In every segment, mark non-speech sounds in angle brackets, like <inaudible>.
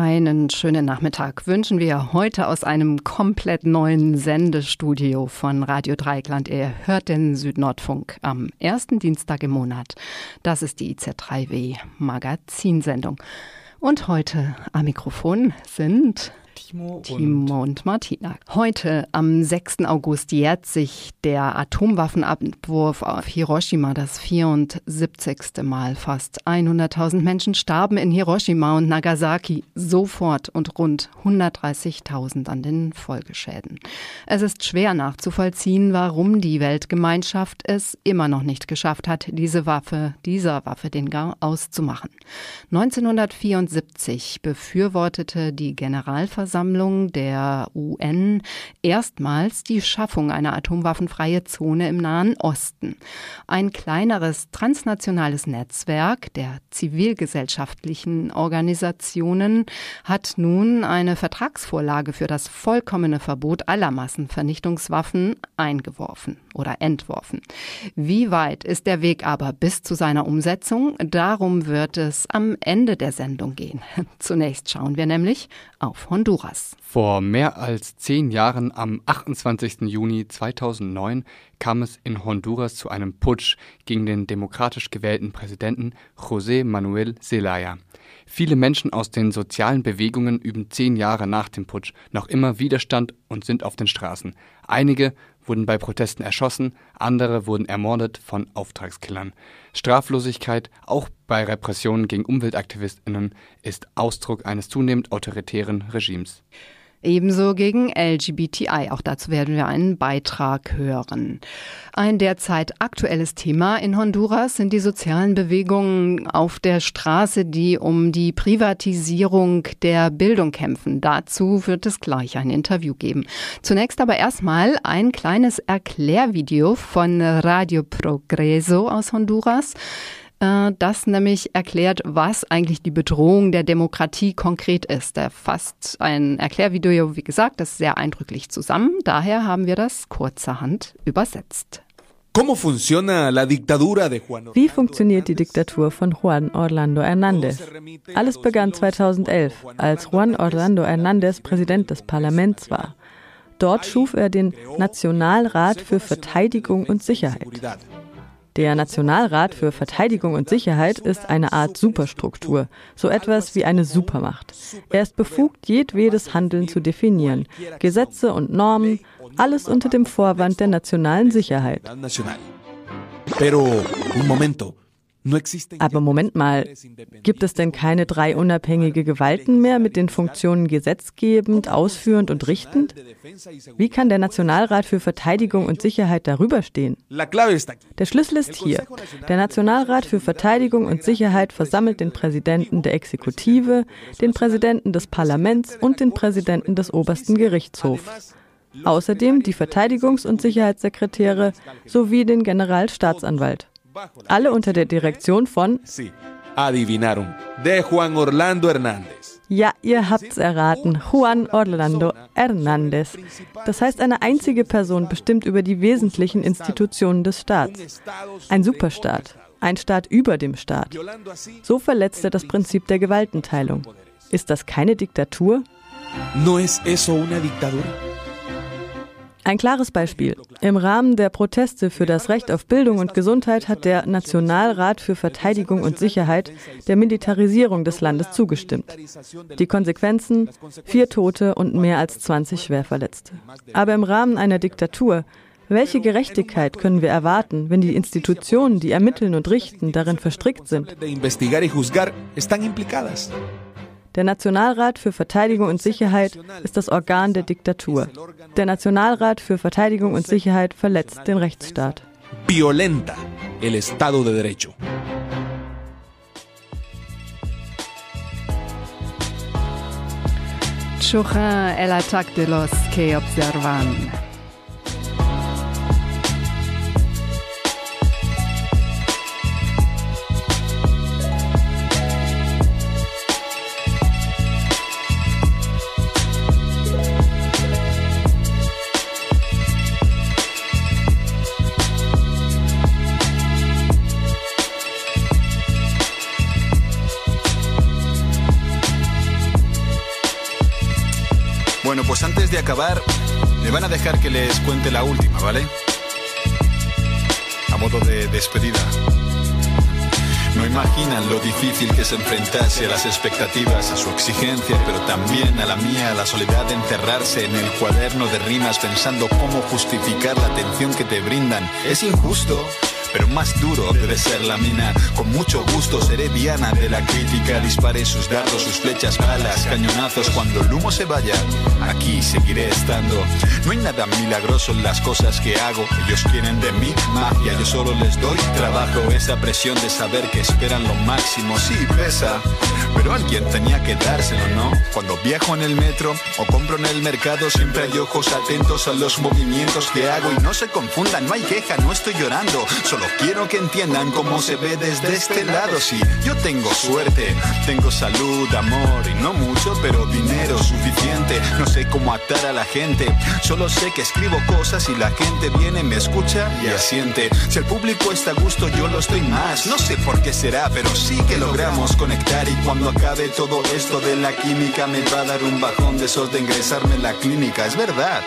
Einen schönen Nachmittag wünschen wir heute aus einem komplett neuen Sendestudio von Radio Dreieckland. Ihr hört den Südnordfunk am ersten Dienstag im Monat. Das ist die IZ3W Magazinsendung. Und heute am Mikrofon sind Timo, Timo und, und, Martina. Heute, am 6. August, jährt sich der Atomwaffenabwurf auf Hiroshima das 74. Mal. Fast 100.000 Menschen starben in Hiroshima und Nagasaki sofort und rund 130.000 an den Folgeschäden. Es ist schwer nachzuvollziehen, warum die Weltgemeinschaft es immer noch nicht geschafft hat, diese Waffe, dieser Waffe den Gang auszumachen. 1974 befürwortete die Generalversammlung Vollversammlung der UN erstmals die Schaffung einer atomwaffenfreie Zone im Nahen Osten. Ein kleineres transnationales Netzwerk der zivilgesellschaftlichen Organisationen hat nun eine Vertragsvorlage für das vollkommene Verbot aller Massenvernichtungswaffen eingeworfen oder entworfen. Wie weit ist der Weg aber bis zu seiner Umsetzung? Darum wird es am Ende der Sendung gehen. <laughs> Zunächst schauen wir nämlich auf Honduras. Vor mehr als zehn Jahren, am 28. Juni 2009, kam es in Honduras zu einem Putsch gegen den demokratisch gewählten Präsidenten José Manuel Zelaya. Viele Menschen aus den sozialen Bewegungen üben zehn Jahre nach dem Putsch noch immer Widerstand und sind auf den Straßen. Einige wurden bei Protesten erschossen, andere wurden ermordet von Auftragskillern. Straflosigkeit, auch bei Repressionen gegen Umweltaktivistinnen, ist Ausdruck eines zunehmend autoritären Regimes. Ebenso gegen LGBTI. Auch dazu werden wir einen Beitrag hören. Ein derzeit aktuelles Thema in Honduras sind die sozialen Bewegungen auf der Straße, die um die Privatisierung der Bildung kämpfen. Dazu wird es gleich ein Interview geben. Zunächst aber erstmal ein kleines Erklärvideo von Radio Progreso aus Honduras. Äh, das nämlich erklärt, was eigentlich die Bedrohung der Demokratie konkret ist. Er fasst ein Erklärvideo, wie gesagt, das sehr eindrücklich zusammen. Daher haben wir das kurzerhand übersetzt. Wie funktioniert die Diktatur von Juan Orlando Hernández? Alles begann 2011, als Juan Orlando Hernández Präsident des Parlaments war. Dort schuf er den Nationalrat für Verteidigung und Sicherheit. Der Nationalrat für Verteidigung und Sicherheit ist eine Art Superstruktur, so etwas wie eine Supermacht. Er ist befugt, jedwedes Handeln zu definieren, Gesetze und Normen, alles unter dem Vorwand der nationalen Sicherheit. Pero, un momento. Aber Moment mal, gibt es denn keine drei unabhängige Gewalten mehr mit den Funktionen gesetzgebend, ausführend und richtend? Wie kann der Nationalrat für Verteidigung und Sicherheit darüber stehen? Der Schlüssel ist hier. Der Nationalrat für Verteidigung und Sicherheit versammelt den Präsidenten der Exekutive, den Präsidenten des Parlaments und den Präsidenten des obersten Gerichtshofs. Außerdem die Verteidigungs- und Sicherheitssekretäre sowie den Generalstaatsanwalt. Alle unter der Direktion von Adivinaron, de Juan Orlando Hernández. Ja, ihr habt's erraten. Juan Orlando Hernández. Das heißt, eine einzige Person bestimmt über die wesentlichen Institutionen des Staats. Ein Superstaat. Ein Staat über dem Staat. So verletzt er das Prinzip der Gewaltenteilung. Ist das keine Diktatur? No es eso una dictadura? Ein klares Beispiel. Im Rahmen der Proteste für das Recht auf Bildung und Gesundheit hat der Nationalrat für Verteidigung und Sicherheit der Militarisierung des Landes zugestimmt. Die Konsequenzen? Vier Tote und mehr als 20 Schwerverletzte. Aber im Rahmen einer Diktatur welche Gerechtigkeit können wir erwarten, wenn die Institutionen, die ermitteln und richten, darin verstrickt sind? Der Nationalrat für Verteidigung und Sicherheit ist das Organ der Diktatur. Der Nationalrat für Verteidigung und Sicherheit verletzt den Rechtsstaat. Violenta el Estado de Derecho. Chourin el ataque de los que observan. Pues antes de acabar, me van a dejar que les cuente la última, ¿vale? A modo de despedida. No imaginan lo difícil que es enfrentarse a las expectativas, a su exigencia, pero también a la mía, a la soledad de encerrarse en el cuaderno de rimas pensando cómo justificar la atención que te brindan. Es injusto pero más duro debe ser la mina. Con mucho gusto seré Diana de la crítica. Dispare sus dardos, sus flechas, balas, cañonazos. Cuando el humo se vaya, aquí seguiré estando. No hay nada milagroso en las cosas que hago. Ellos quieren de mí magia, yo solo les doy trabajo. Esa presión de saber que esperan lo máximo, sí pesa. Pero alguien tenía que dárselo, ¿no? Cuando viajo en el metro o compro en el mercado, siempre hay ojos atentos a los movimientos que hago. Y no se confundan, no hay queja, no estoy llorando. Quiero que entiendan cómo se ve desde este lado. Si yo tengo suerte, tengo salud, amor y no mucho, pero dinero suficiente. No sé cómo atar a la gente, solo sé que escribo cosas y la gente viene, me escucha y asiente. Si el público está a gusto, yo lo estoy más. No sé por qué será, pero sí que logramos conectar. Y cuando acabe todo esto de la química, me va a dar un bajón de esos de ingresarme en la clínica. Es verdad.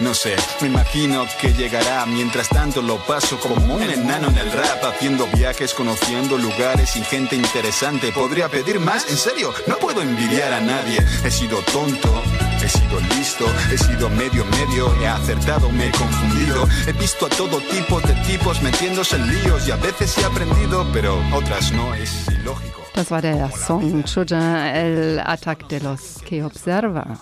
No sé, me imagino que llegará. Mientras tanto lo paso como un enano en el rap, haciendo viajes, conociendo lugares y gente interesante. ¿Podría pedir más? En serio, no puedo envidiar a nadie. He sido tonto. He sido listo, he sido medio medio, he acertado, me he confundido. He visto a todo tipo de tipos metiéndose en líos y a veces he aprendido, pero otras no, es ilógico. Das war der Song Chuja el Attack de los que observa.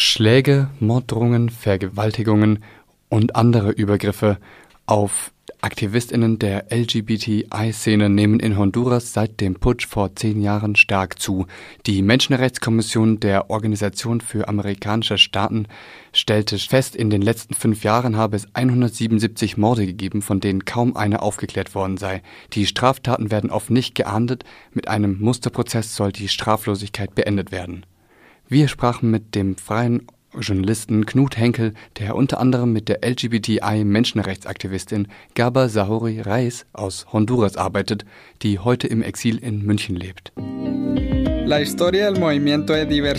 Schläge, Morddrohungen, Vergewaltigungen und andere Übergriffe auf Aktivistinnen der LGBTI-Szene nehmen in Honduras seit dem Putsch vor zehn Jahren stark zu. Die Menschenrechtskommission der Organisation für amerikanische Staaten stellte fest, in den letzten fünf Jahren habe es 177 Morde gegeben, von denen kaum einer aufgeklärt worden sei. Die Straftaten werden oft nicht geahndet. Mit einem Musterprozess soll die Straflosigkeit beendet werden. Wir sprachen mit dem freien Journalisten Knut Henkel, der unter anderem mit der LGBTI-Menschenrechtsaktivistin Gaba Sahori Reis aus Honduras arbeitet, die heute im Exil in München lebt. Die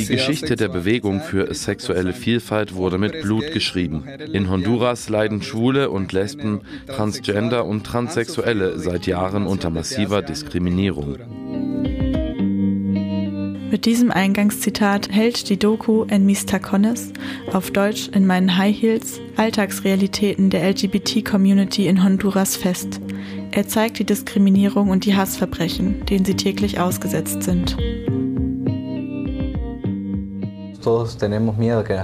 Geschichte der Bewegung für sexuelle Vielfalt wurde mit Blut geschrieben. In Honduras leiden Schwule und Lesben, Transgender und Transsexuelle seit Jahren unter massiver Diskriminierung. Mit diesem Eingangszitat hält die Doku En mis tacones, auf Deutsch in meinen High Heels, Alltagsrealitäten der LGBT-Community in Honduras fest. Er zeigt die Diskriminierung und die Hassverbrechen, denen sie täglich ausgesetzt sind.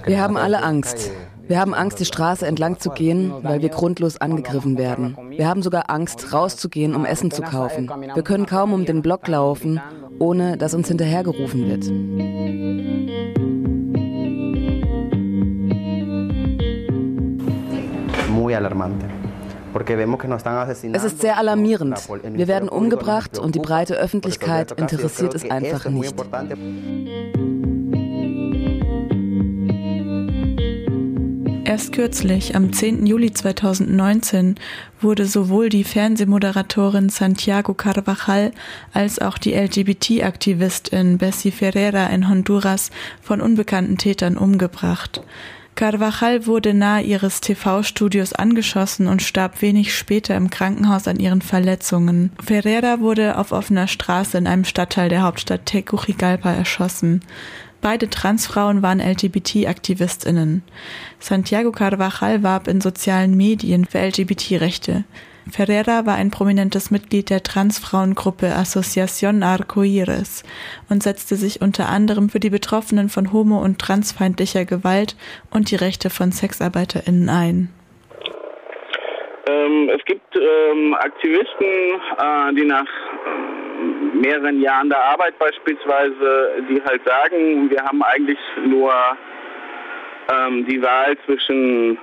Wir haben alle Angst. Wir haben Angst, die Straße entlang zu gehen, weil wir grundlos angegriffen werden. Wir haben sogar Angst, rauszugehen, um Essen zu kaufen. Wir können kaum um den Block laufen, ohne dass uns hinterhergerufen wird. Es ist sehr alarmierend. Wir werden umgebracht und die breite Öffentlichkeit interessiert es einfach nicht. Erst kürzlich, am 10. Juli 2019, wurde sowohl die Fernsehmoderatorin Santiago Carvajal als auch die LGBT-Aktivistin Bessie Ferreira in Honduras von unbekannten Tätern umgebracht. Carvajal wurde nahe ihres TV-Studios angeschossen und starb wenig später im Krankenhaus an ihren Verletzungen. Ferreira wurde auf offener Straße in einem Stadtteil der Hauptstadt Tegucigalpa erschossen. Beide Transfrauen waren LGBT-AktivistInnen. Santiago Carvajal warb in sozialen Medien für LGBT-Rechte. Ferreira war ein prominentes Mitglied der Transfrauengruppe Asociación Arcoíris und setzte sich unter anderem für die Betroffenen von homo- und transfeindlicher Gewalt und die Rechte von SexarbeiterInnen ein. Ähm, es gibt ähm, Aktivisten, äh, die nach ähm, mehreren Jahren der Arbeit beispielsweise, die halt sagen, wir haben eigentlich nur ähm, die Wahl zwischen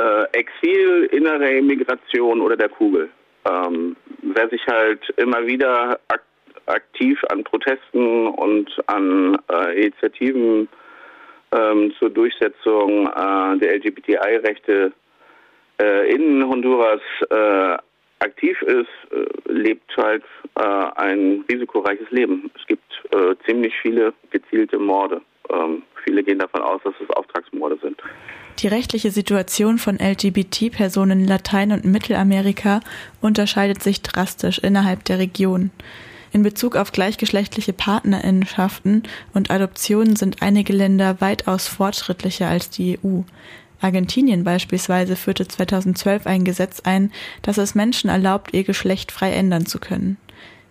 äh, Exil, innere Immigration oder der Kugel. Ähm, wer sich halt immer wieder ak aktiv an Protesten und an äh, Initiativen ähm, zur Durchsetzung äh, der LGBTI-Rechte äh, in Honduras äh, aktiv ist, äh, lebt halt ein risikoreiches Leben. Es gibt ziemlich viele gezielte Morde ähm, viele gehen davon aus, dass es Auftragsmorde sind. Die rechtliche Situation von LGBT-Personen in Latein- und Mittelamerika unterscheidet sich drastisch innerhalb der Region. In Bezug auf gleichgeschlechtliche Partnerinnenschaften und Adoptionen sind einige Länder weitaus fortschrittlicher als die EU. Argentinien beispielsweise führte 2012 ein Gesetz ein, das es Menschen erlaubt, ihr Geschlecht frei ändern zu können.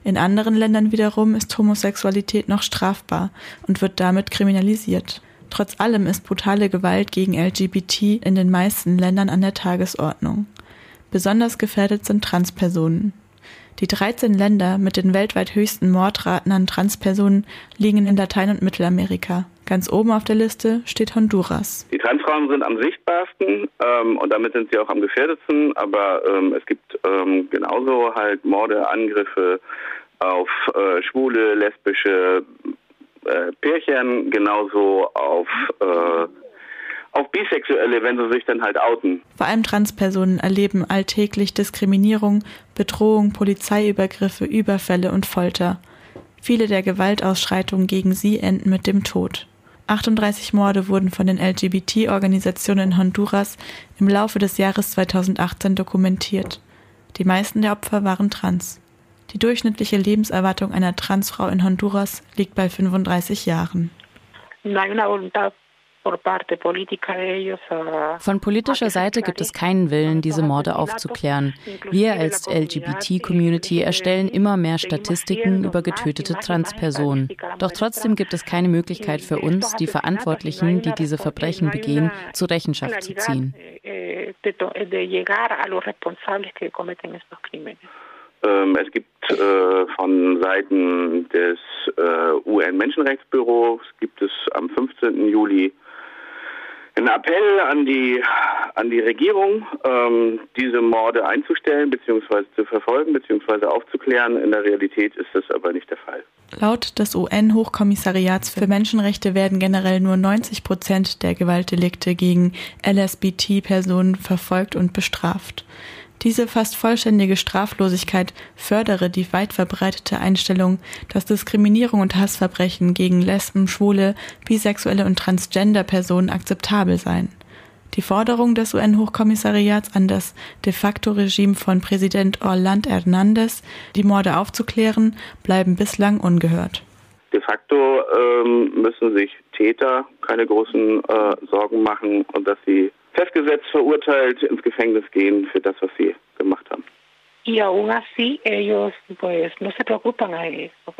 In anderen Ländern wiederum ist Homosexualität noch strafbar und wird damit kriminalisiert. Trotz allem ist brutale Gewalt gegen LGBT in den meisten Ländern an der Tagesordnung. Besonders gefährdet sind Transpersonen. Die 13 Länder mit den weltweit höchsten Mordraten an Transpersonen liegen in Latein- und Mittelamerika. Ganz oben auf der Liste steht Honduras. Die Transfrauen sind am sichtbarsten ähm, und damit sind sie auch am gefährdetsten, aber ähm, es gibt ähm, genauso halt Morde, Angriffe auf äh, schwule, lesbische äh, Pärchen, genauso auf äh, auf Bisexuelle, wenn sie sich dann halt outen. Vor allem Transpersonen erleben alltäglich Diskriminierung, Bedrohung, Polizeiübergriffe, Überfälle und Folter. Viele der Gewaltausschreitungen gegen sie enden mit dem Tod. 38 Morde wurden von den LGBT-Organisationen in Honduras im Laufe des Jahres 2018 dokumentiert. Die meisten der Opfer waren trans. Die durchschnittliche Lebenserwartung einer Transfrau in Honduras liegt bei 35 Jahren. Von politischer Seite gibt es keinen Willen, diese Morde aufzuklären. Wir als LGBT-Community erstellen immer mehr Statistiken über getötete Transpersonen. Doch trotzdem gibt es keine Möglichkeit für uns, die Verantwortlichen, die diese Verbrechen begehen, zur Rechenschaft zu ziehen. Ähm, es gibt äh, von Seiten des äh, UN-Menschenrechtsbüros gibt es am 15. Juli ein Appell an die, an die Regierung, ähm, diese Morde einzustellen bzw. zu verfolgen bzw. aufzuklären. In der Realität ist das aber nicht der Fall. Laut des UN-Hochkommissariats für Menschenrechte werden generell nur 90 Prozent der Gewaltdelikte gegen LSBT-Personen verfolgt und bestraft. Diese fast vollständige Straflosigkeit fördere die weit verbreitete Einstellung, dass Diskriminierung und Hassverbrechen gegen Lesben, Schwule, bisexuelle und transgender Personen akzeptabel seien. Die Forderung des UN-Hochkommissariats an das de facto Regime von Präsident Orland Hernández, die Morde aufzuklären, bleiben bislang ungehört. De facto ähm, müssen sich Täter keine großen äh, Sorgen machen und dass sie festgesetzt, verurteilt ins Gefängnis gehen für das, was sie gemacht haben.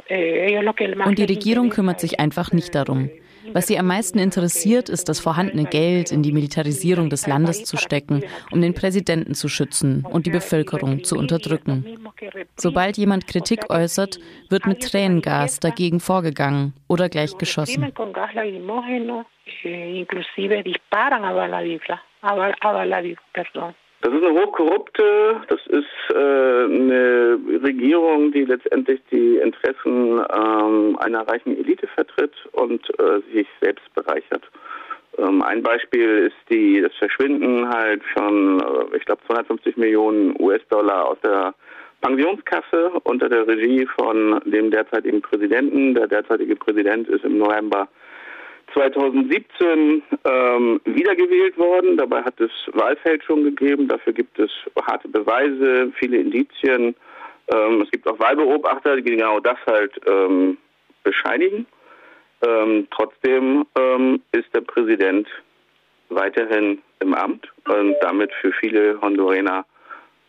Eh, Und die Regierung kümmert sich einfach nicht darum. Was sie am meisten interessiert, ist das vorhandene Geld in die Militarisierung des Landes zu stecken, um den Präsidenten zu schützen und die Bevölkerung zu unterdrücken. Sobald jemand Kritik äußert, wird mit Tränengas dagegen vorgegangen oder gleich geschossen. Das ist eine hochkorrupte, das ist äh, eine Regierung, die letztendlich die Interessen ähm, einer reichen Elite vertritt und äh, sich selbst bereichert. Ähm, ein Beispiel ist die, das Verschwinden halt von, äh, ich glaube, 250 Millionen US-Dollar aus der Pensionskasse unter der Regie von dem derzeitigen Präsidenten. Der derzeitige Präsident ist im November 2017 ähm, wiedergewählt worden. Dabei hat es Wahlfälschung gegeben. Dafür gibt es harte Beweise, viele Indizien. Ähm, es gibt auch Wahlbeobachter, die genau das halt ähm, bescheinigen. Ähm, trotzdem ähm, ist der Präsident weiterhin im Amt und damit für viele Hondurener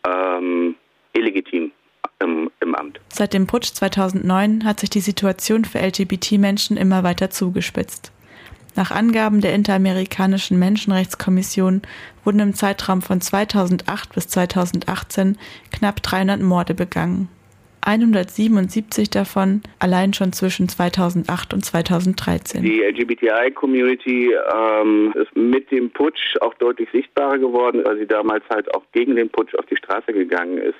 ähm, illegitim im, im Amt. Seit dem Putsch 2009 hat sich die Situation für LGBT-Menschen immer weiter zugespitzt. Nach Angaben der Interamerikanischen Menschenrechtskommission wurden im Zeitraum von 2008 bis 2018 knapp 300 Morde begangen. 177 davon allein schon zwischen 2008 und 2013. Die LGBTI-Community ähm, ist mit dem Putsch auch deutlich sichtbarer geworden, weil sie damals halt auch gegen den Putsch auf die Straße gegangen ist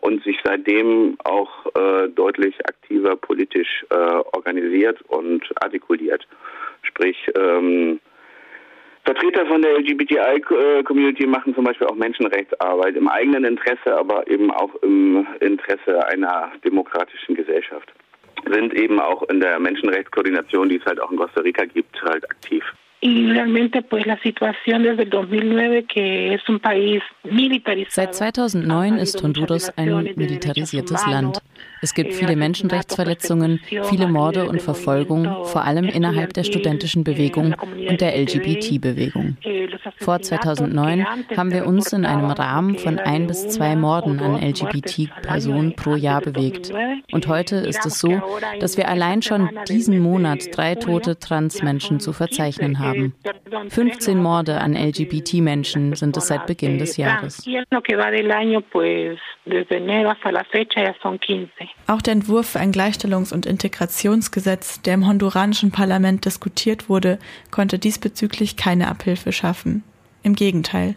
und sich seitdem auch äh, deutlich aktiver politisch äh, organisiert und artikuliert. Sprich, ähm, Vertreter von der LGBTI-Community machen zum Beispiel auch Menschenrechtsarbeit im eigenen Interesse, aber eben auch im Interesse einer demokratischen Gesellschaft. sind eben auch in der Menschenrechtskoordination, die es halt auch in Costa Rica gibt, halt aktiv. Seit 2009 ist Honduras ein militarisiertes Land. Es gibt viele Menschenrechtsverletzungen, viele Morde und Verfolgung, vor allem innerhalb der studentischen Bewegung und der LGBT-Bewegung. Vor 2009 haben wir uns in einem Rahmen von ein bis zwei Morden an LGBT-Personen pro Jahr bewegt. Und heute ist es so, dass wir allein schon diesen Monat drei tote Transmenschen zu verzeichnen haben. 15 Morde an LGBT-Menschen sind es seit Beginn des Jahres. Auch der Entwurf für ein Gleichstellungs- und Integrationsgesetz, der im honduranischen Parlament diskutiert wurde, konnte diesbezüglich keine Abhilfe schaffen. Im Gegenteil.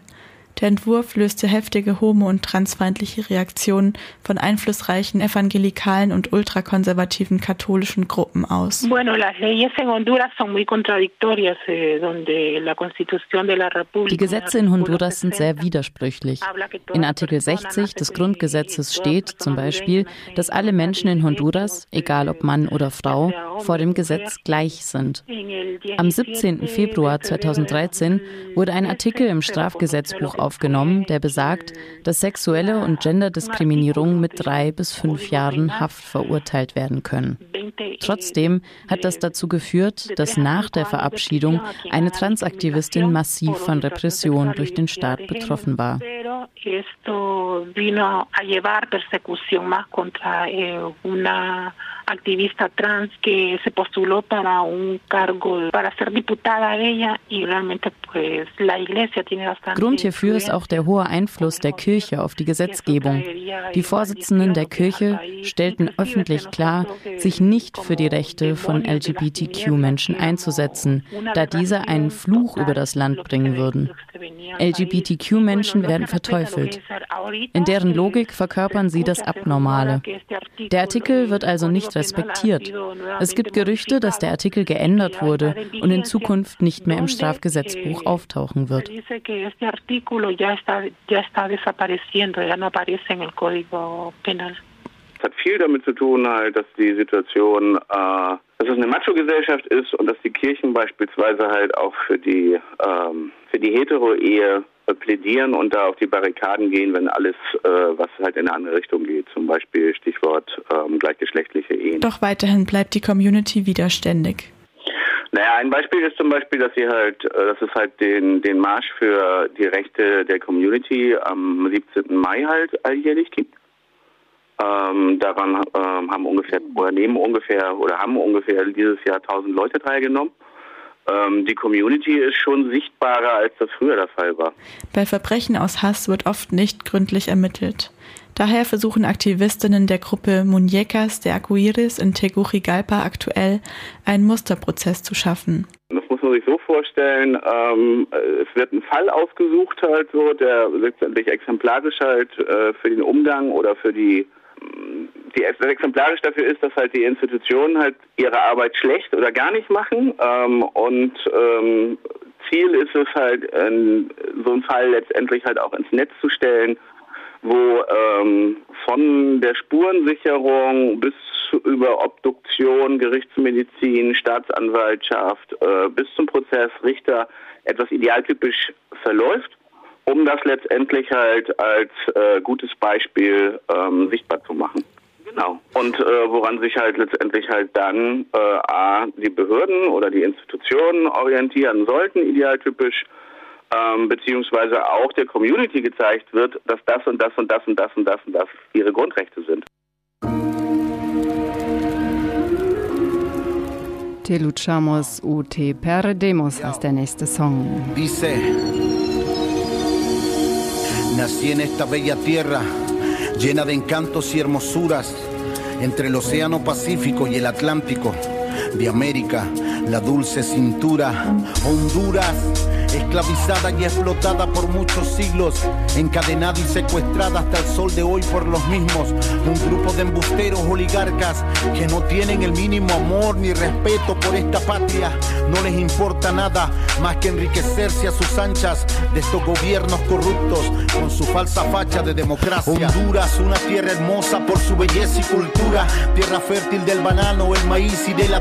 Der Entwurf löste heftige homo- und transfeindliche Reaktionen von einflussreichen evangelikalen und ultrakonservativen katholischen Gruppen aus. Eh, Die Gesetze in Honduras sind sehr widersprüchlich. In Artikel 60 des Grundgesetzes steht zum Beispiel, dass alle Menschen in Honduras, egal ob Mann oder Frau, vor dem Gesetz gleich sind. Am 17. Februar 2013 wurde ein Artikel im Strafgesetzbuch aufgenommen, der besagt, dass sexuelle und Genderdiskriminierung mit drei bis fünf Jahren Haft verurteilt werden können. Trotzdem hat das dazu geführt, dass nach der Verabschiedung eine Transaktivistin massiv von Repression durch den Staat betroffen war. activista trans que se postuló para un cargo para ser diputada ella y realmente pues la iglesia tiene bastante Grund hierfür ist auch der hohe Einfluss der Kirche auf die Gesetzgebung. Die Vorsitzenden der Kirche stellten öffentlich klar, sich nicht für die Rechte von LGBTQ-Menschen einzusetzen, da diese einen Fluch über das Land bringen würden. LGBTQ-Menschen werden verteufelt. In deren Logik verkörpern sie das Abnormale. Der Artikel wird also nicht respektiert. Es gibt Gerüchte, dass der Artikel geändert wurde und in Zukunft nicht mehr im Strafgesetzbuch auftauchen wird. Es hat viel damit zu tun, halt, dass die Situation, äh, dass es eine Macho-Gesellschaft ist und dass die Kirchen beispielsweise halt auch für die ähm, für die Hetero-Ehe plädieren und da auf die Barrikaden gehen, wenn alles, äh, was halt in eine andere Richtung geht. Zum Beispiel Stichwort ähm, gleichgeschlechtliche Ehen. Doch weiterhin bleibt die Community widerständig. Naja, ein Beispiel ist zum Beispiel, dass sie halt, äh, dass es halt den, den Marsch für die Rechte der Community am 17. Mai halt alljährlich gibt. Ähm, daran ähm, haben ungefähr oder nehmen ungefähr oder haben ungefähr dieses Jahr 1000 Leute teilgenommen. Ähm, die Community ist schon sichtbarer, als das früher der Fall war. Bei Verbrechen aus Hass wird oft nicht gründlich ermittelt. Daher versuchen Aktivistinnen der Gruppe Muñecas de Aguirres in Tegucigalpa aktuell, einen Musterprozess zu schaffen. Das muss man sich so vorstellen, ähm, es wird ein Fall ausgesucht halt so, der letztendlich exemplarisch halt äh, für den Umgang oder für die die exemplarisch dafür ist, dass halt die Institutionen halt ihre Arbeit schlecht oder gar nicht machen. Ähm, und ähm, Ziel ist es halt, in so einen Fall letztendlich halt auch ins Netz zu stellen, wo ähm, von der Spurensicherung bis über Obduktion, Gerichtsmedizin, Staatsanwaltschaft äh, bis zum Prozess Richter etwas idealtypisch verläuft um das letztendlich halt als äh, gutes Beispiel ähm, sichtbar zu machen. Genau. Und äh, woran sich halt letztendlich halt dann äh, A, die Behörden oder die Institutionen orientieren sollten, idealtypisch, ähm, beziehungsweise auch der Community gezeigt wird, dass das und das und das und das und das und das ihre Grundrechte sind. Te luchamos u te perdemos heißt der nächste Song. Dice, nací en esta bella tierra llena de encantos y hermosuras entre el Océano Pacífico y el Atlántico. De América, la dulce cintura, Honduras esclavizada y explotada por muchos siglos, encadenada y secuestrada hasta el sol de hoy por los mismos. Un grupo de embusteros oligarcas que no tienen el mínimo amor ni respeto por esta patria. No les importa nada más que enriquecerse a sus anchas de estos gobiernos corruptos con su falsa facha de democracia. Honduras, una tierra hermosa por su belleza y cultura, tierra fértil del banano, el maíz y de la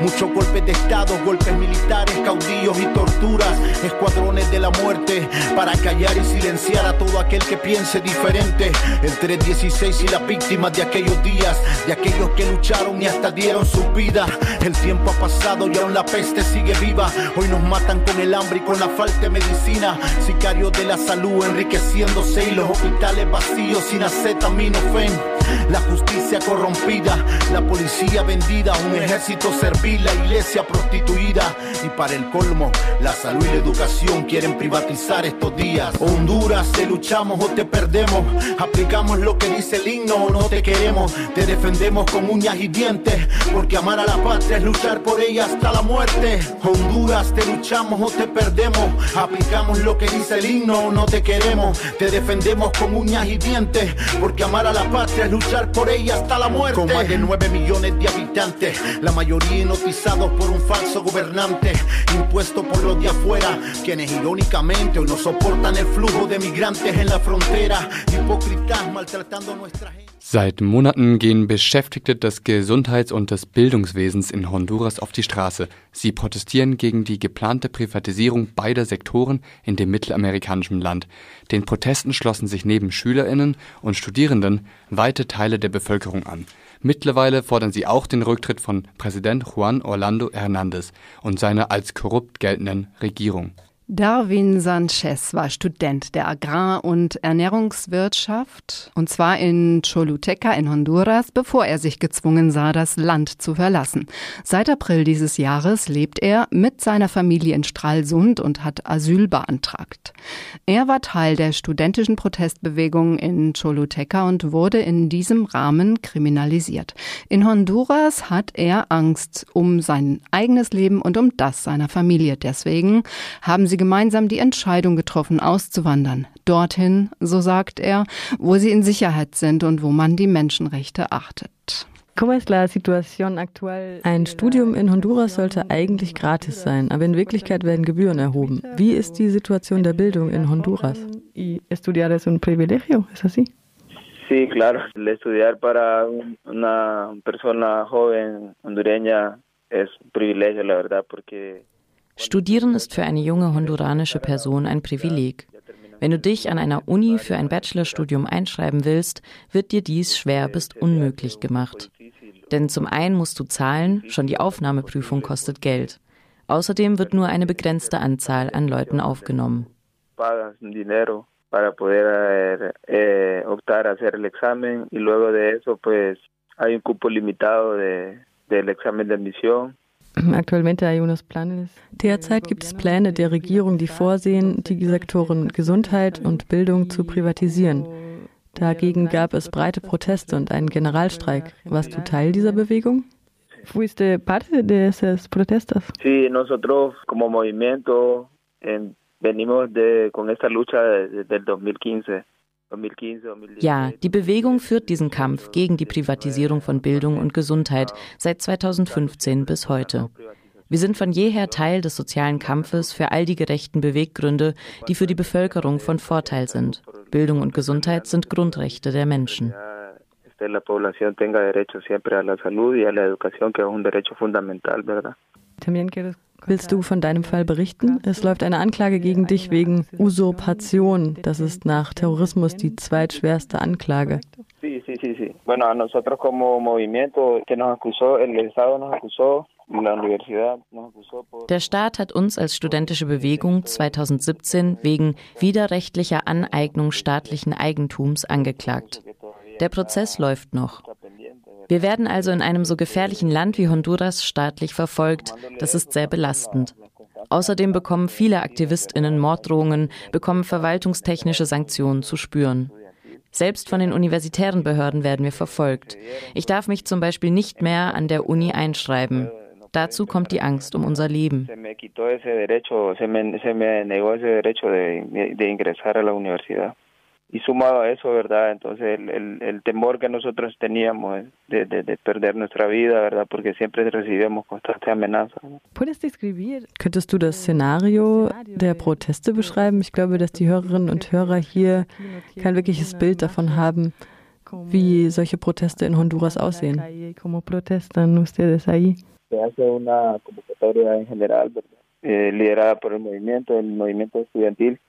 Muchos golpes de estado, golpes militares, caudillos y torturas, escuadrones de la muerte para callar y silenciar a todo aquel que piense diferente. El 316 y las víctimas de aquellos días, de aquellos que lucharon y hasta dieron su vida. El tiempo ha pasado y aún la peste sigue viva. Hoy nos matan con el hambre y con la falta de medicina. Sicarios de la salud enriqueciéndose y los hospitales vacíos sin acetaminofén. La justicia corrompida, la policía vendida, un ejército servil, la iglesia prostituida. Y para el colmo, la salud y la educación quieren privatizar estos días. Honduras, te luchamos o te perdemos. Aplicamos lo que dice el himno o no te queremos. Te defendemos con uñas y dientes. Porque amar a la patria es luchar por ella hasta la muerte. Honduras, te luchamos o te perdemos. Aplicamos lo que dice el himno o no te queremos. Te defendemos con uñas y dientes. Porque amar a la patria es luchar por ella hasta la muerte. Con más de 9 millones de habitantes, la mayoría hipnotizados por un falso gobernante, impuesto por los de afuera, quienes irónicamente hoy no soportan el flujo de migrantes en la frontera, hipócritas maltratando nuestra gente. Seit Monaten gehen Beschäftigte des Gesundheits- und des Bildungswesens in Honduras auf die Straße. Sie protestieren gegen die geplante Privatisierung beider Sektoren in dem mittelamerikanischen Land. Den Protesten schlossen sich neben Schülerinnen und Studierenden weite Teile der Bevölkerung an. Mittlerweile fordern sie auch den Rücktritt von Präsident Juan Orlando Hernández und seiner als korrupt geltenden Regierung. Darwin Sanchez war Student der Agrar- und Ernährungswirtschaft, und zwar in Choluteca in Honduras, bevor er sich gezwungen sah, das Land zu verlassen. Seit April dieses Jahres lebt er mit seiner Familie in Stralsund und hat Asyl beantragt. Er war Teil der studentischen Protestbewegung in Choluteca und wurde in diesem Rahmen kriminalisiert. In Honduras hat er Angst um sein eigenes Leben und um das seiner Familie. Deswegen haben sie gemeinsam die Entscheidung getroffen, auszuwandern. Dorthin, so sagt er, wo sie in Sicherheit sind und wo man die Menschenrechte achtet. Ein Studium in Honduras sollte eigentlich gratis sein, aber in Wirklichkeit werden Gebühren erhoben. Wie ist die Situation der Bildung in Honduras? Estudiar es un privilegio, ¿es así? Sí, claro. El estudiar para una persona joven hondureña es un privilegio, la verdad, porque Studieren ist für eine junge honduranische Person ein Privileg. Wenn du dich an einer Uni für ein Bachelorstudium einschreiben willst, wird dir dies schwer bis unmöglich gemacht. Denn zum einen musst du zahlen, schon die Aufnahmeprüfung kostet Geld. Außerdem wird nur eine begrenzte Anzahl an Leuten aufgenommen. para poder eh, optar a hacer examen y luego de eso pues hay un cupo limitado de, del examen de admisión <clears throat> Derzeit gibt es Pläne der Regierung, die vorsehen, die Sektoren Gesundheit und Bildung zu privatisieren. Dagegen gab es breite Proteste und einen Generalstreik. Warst du Teil dieser Bewegung? ¿Fuiste parte de esos protestas? Sí, nosotros como movimiento en, venimos de, con esta lucha desde el 2015. Ja, die Bewegung führt diesen Kampf gegen die Privatisierung von Bildung und Gesundheit seit 2015 bis heute. Wir sind von jeher Teil des sozialen Kampfes für all die gerechten Beweggründe, die für die Bevölkerung von Vorteil sind. Bildung und Gesundheit sind Grundrechte der Menschen. la población Willst du von deinem Fall berichten? Es läuft eine Anklage gegen dich wegen Usurpation. Das ist nach Terrorismus die zweitschwerste Anklage. Sí, sí, sí, sí. Bueno, a nosotros como movimiento que nos acusó, el Estado nos acusó der Staat hat uns als studentische Bewegung 2017 wegen widerrechtlicher Aneignung staatlichen Eigentums angeklagt. Der Prozess läuft noch. Wir werden also in einem so gefährlichen Land wie Honduras staatlich verfolgt. Das ist sehr belastend. Außerdem bekommen viele Aktivistinnen Morddrohungen, bekommen verwaltungstechnische Sanktionen zu spüren. Selbst von den universitären Behörden werden wir verfolgt. Ich darf mich zum Beispiel nicht mehr an der Uni einschreiben. Dazu kommt die Angst um unser Leben. Y sumado a eso, ¿verdad? Entonces el, el, el, temor que nosotros teníamos de, de, de, perder nuestra vida, ¿verdad? Porque siempre recibíamos constantes amenazas. Könntest du das Szenario der Proteste beschreiben? Ich glaube, dass die Hörerinnen und Hörer hier kein wirkliches Bild davon haben, wie solche Proteste in Honduras aussehen. Se hace una convocatoria en general, ¿verdad? Eh, liderada por el movimiento, el movimiento estudiantil.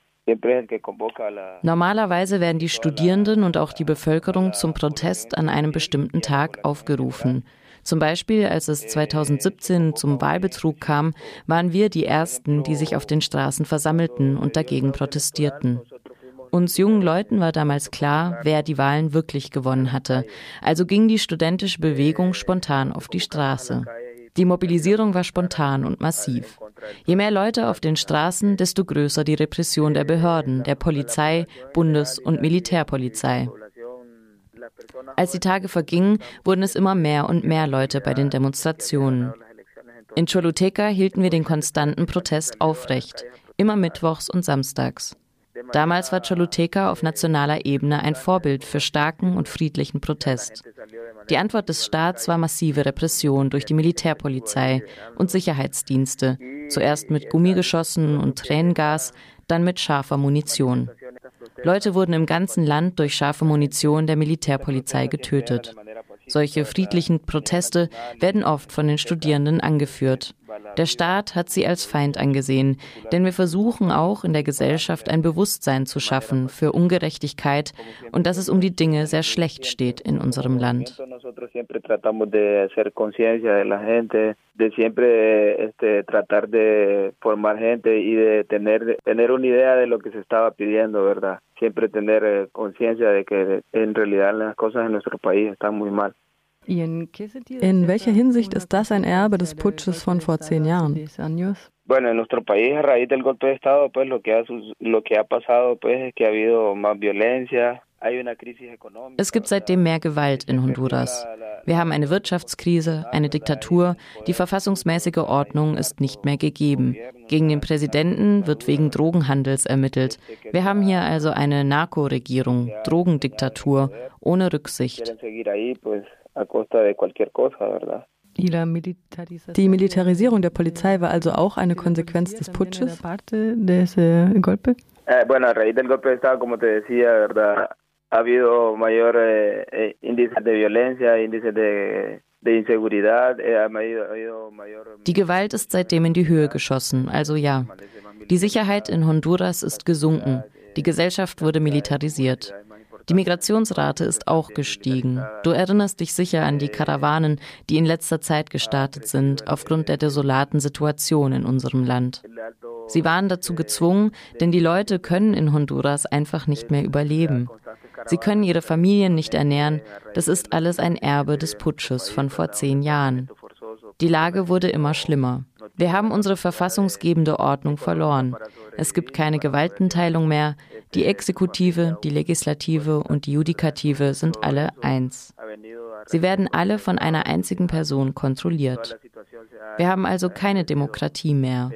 Normalerweise werden die Studierenden und auch die Bevölkerung zum Protest an einem bestimmten Tag aufgerufen. Zum Beispiel, als es 2017 zum Wahlbetrug kam, waren wir die Ersten, die sich auf den Straßen versammelten und dagegen protestierten. Uns jungen Leuten war damals klar, wer die Wahlen wirklich gewonnen hatte. Also ging die studentische Bewegung spontan auf die Straße. Die Mobilisierung war spontan und massiv. Je mehr Leute auf den Straßen, desto größer die Repression der Behörden, der Polizei, Bundes- und Militärpolizei. Als die Tage vergingen, wurden es immer mehr und mehr Leute bei den Demonstrationen. In Choluteca hielten wir den konstanten Protest aufrecht, immer mittwochs und samstags. Damals war Choluteca auf nationaler Ebene ein Vorbild für starken und friedlichen Protest. Die Antwort des Staats war massive Repression durch die Militärpolizei und Sicherheitsdienste, zuerst mit Gummigeschossen und Tränengas, dann mit scharfer Munition. Leute wurden im ganzen Land durch scharfe Munition der Militärpolizei getötet. Solche friedlichen Proteste werden oft von den Studierenden angeführt. Der Staat hat sie als Feind angesehen, denn wir versuchen auch in der Gesellschaft ein Bewusstsein zu schaffen für Ungerechtigkeit und dass es um die Dinge sehr schlecht steht in unserem Land. de siempre este, tratar de formar gente y de tener, tener una idea de lo que se estaba pidiendo, ¿verdad? Siempre tener eh, conciencia de que en realidad las cosas en nuestro país están muy mal. In welcher Hinsicht ist das ein Erbe des Putsches von vor zehn Jahren? Es gibt seitdem mehr Gewalt in Honduras. Wir haben eine Wirtschaftskrise, eine Diktatur, die verfassungsmäßige Ordnung ist nicht mehr gegeben. Gegen den Präsidenten wird wegen Drogenhandels ermittelt. Wir haben hier also eine Narkoregierung, Drogendiktatur, ohne Rücksicht. Die Militarisierung der Polizei war also auch eine Konsequenz des Putsches? Bueno, a raíz del golpe de Estado, como te decía, ¿verdad? ha habido mayor eh, índices de violencia, índices de, de inseguridad. Ha habido, ha habido mayor die Gewalt ist seitdem in die Höhe geschossen, also ja. Die Sicherheit in Honduras ist gesunken. Die Gesellschaft wurde militarisiert. Die Migrationsrate ist auch gestiegen. Du erinnerst dich sicher an die Karawanen, die in letzter Zeit gestartet sind, aufgrund der desolaten Situation in unserem Land. Sie waren dazu gezwungen, denn die Leute können in Honduras einfach nicht mehr überleben. Sie können ihre Familien nicht ernähren. Das ist alles ein Erbe des Putsches von vor zehn Jahren. Die Lage wurde immer schlimmer. Wir haben unsere verfassungsgebende Ordnung verloren. Es gibt keine Gewaltenteilung mehr. Die Exekutive, die Legislative und die Judikative sind alle eins. Sie werden alle von einer einzigen Person kontrolliert. Wir haben also keine Demokratie mehr.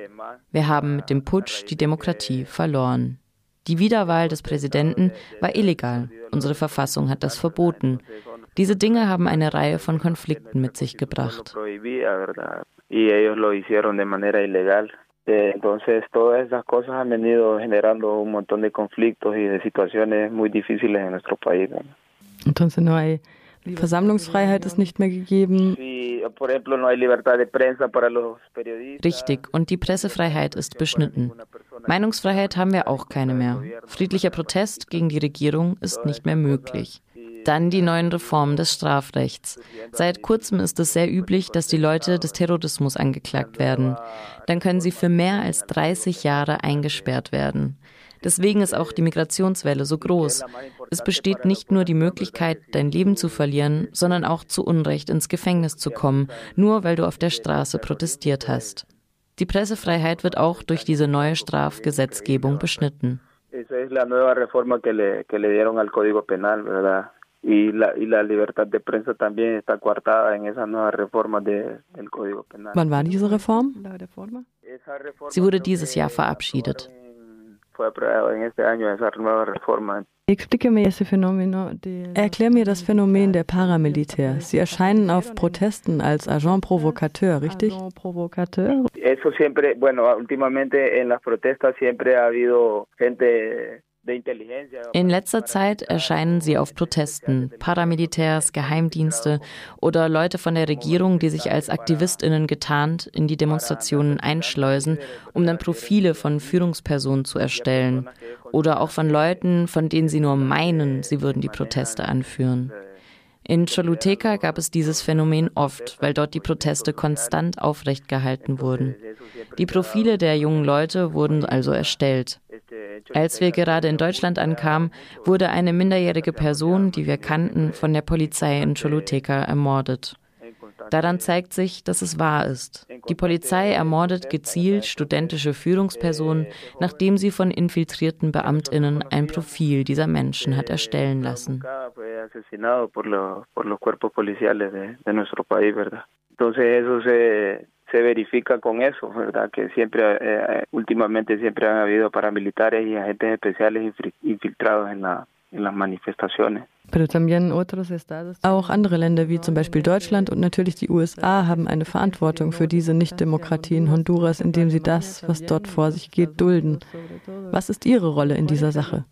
Wir haben mit dem Putsch die Demokratie verloren. Die Wiederwahl des Präsidenten war illegal. Unsere Verfassung hat das verboten. Diese Dinge haben eine Reihe von Konflikten mit sich gebracht. Entonces, todas esas cosas han venido generando un montón de conflictos y de situaciones muy difíciles en nuestro país. Entonces, no hay Versammlungsfreiheit ist nicht mehr gegeben. Richtig, und die Pressefreiheit ist beschnitten. Meinungsfreiheit haben wir auch keine mehr. Friedlicher Protest gegen die Regierung ist nicht mehr möglich. Dann die neuen Reformen des Strafrechts. Seit kurzem ist es sehr üblich, dass die Leute des Terrorismus angeklagt werden. Dann können sie für mehr als 30 Jahre eingesperrt werden. Deswegen ist auch die Migrationswelle so groß. Es besteht nicht nur die Möglichkeit, dein Leben zu verlieren, sondern auch zu Unrecht ins Gefängnis zu kommen, nur weil du auf der Straße protestiert hast. Die Pressefreiheit wird auch durch diese neue Strafgesetzgebung beschnitten. Y la, y la libertad de prensa también está coartada en esas nuevas reformas de, del Código Penal. Wann war diese Reform? Sie wurde dieses Jahr verabschiedet. Esa nueva reforma. Erklär mir das Phänomen der Paramilitär. Sie erscheinen auf Protesten als Agent Provocateur, richtig? Eso siempre, bueno, últimamente en las protestas siempre ha habido gente in letzter Zeit erscheinen sie auf Protesten, Paramilitärs, Geheimdienste oder Leute von der Regierung, die sich als Aktivistinnen getarnt in die Demonstrationen einschleusen, um dann Profile von Führungspersonen zu erstellen oder auch von Leuten, von denen sie nur meinen, sie würden die Proteste anführen. In Choluteca gab es dieses Phänomen oft, weil dort die Proteste konstant aufrecht gehalten wurden. Die Profile der jungen Leute wurden also erstellt. Als wir gerade in Deutschland ankamen, wurde eine minderjährige Person, die wir kannten, von der Polizei in Choluteca ermordet. Daran zeigt sich, dass es wahr ist. Die Polizei ermordet gezielt studentische Führungspersonen, nachdem sie von infiltrierten Beamtinnen ein Profil dieser Menschen hat erstellen lassen. Se verifica con eso, ¿verdad? Que siempre, eh, últimamente siempre han habido paramilitares y agentes especiales infiltrados en, la, en las manifestaciones. Auch andere Länder wie zum Beispiel Deutschland und natürlich die USA haben eine Verantwortung für diese Nichtdemokratie in Honduras, indem sie das, was dort vor sich geht, dulden. Was ist Ihre Rolle in dieser Sache?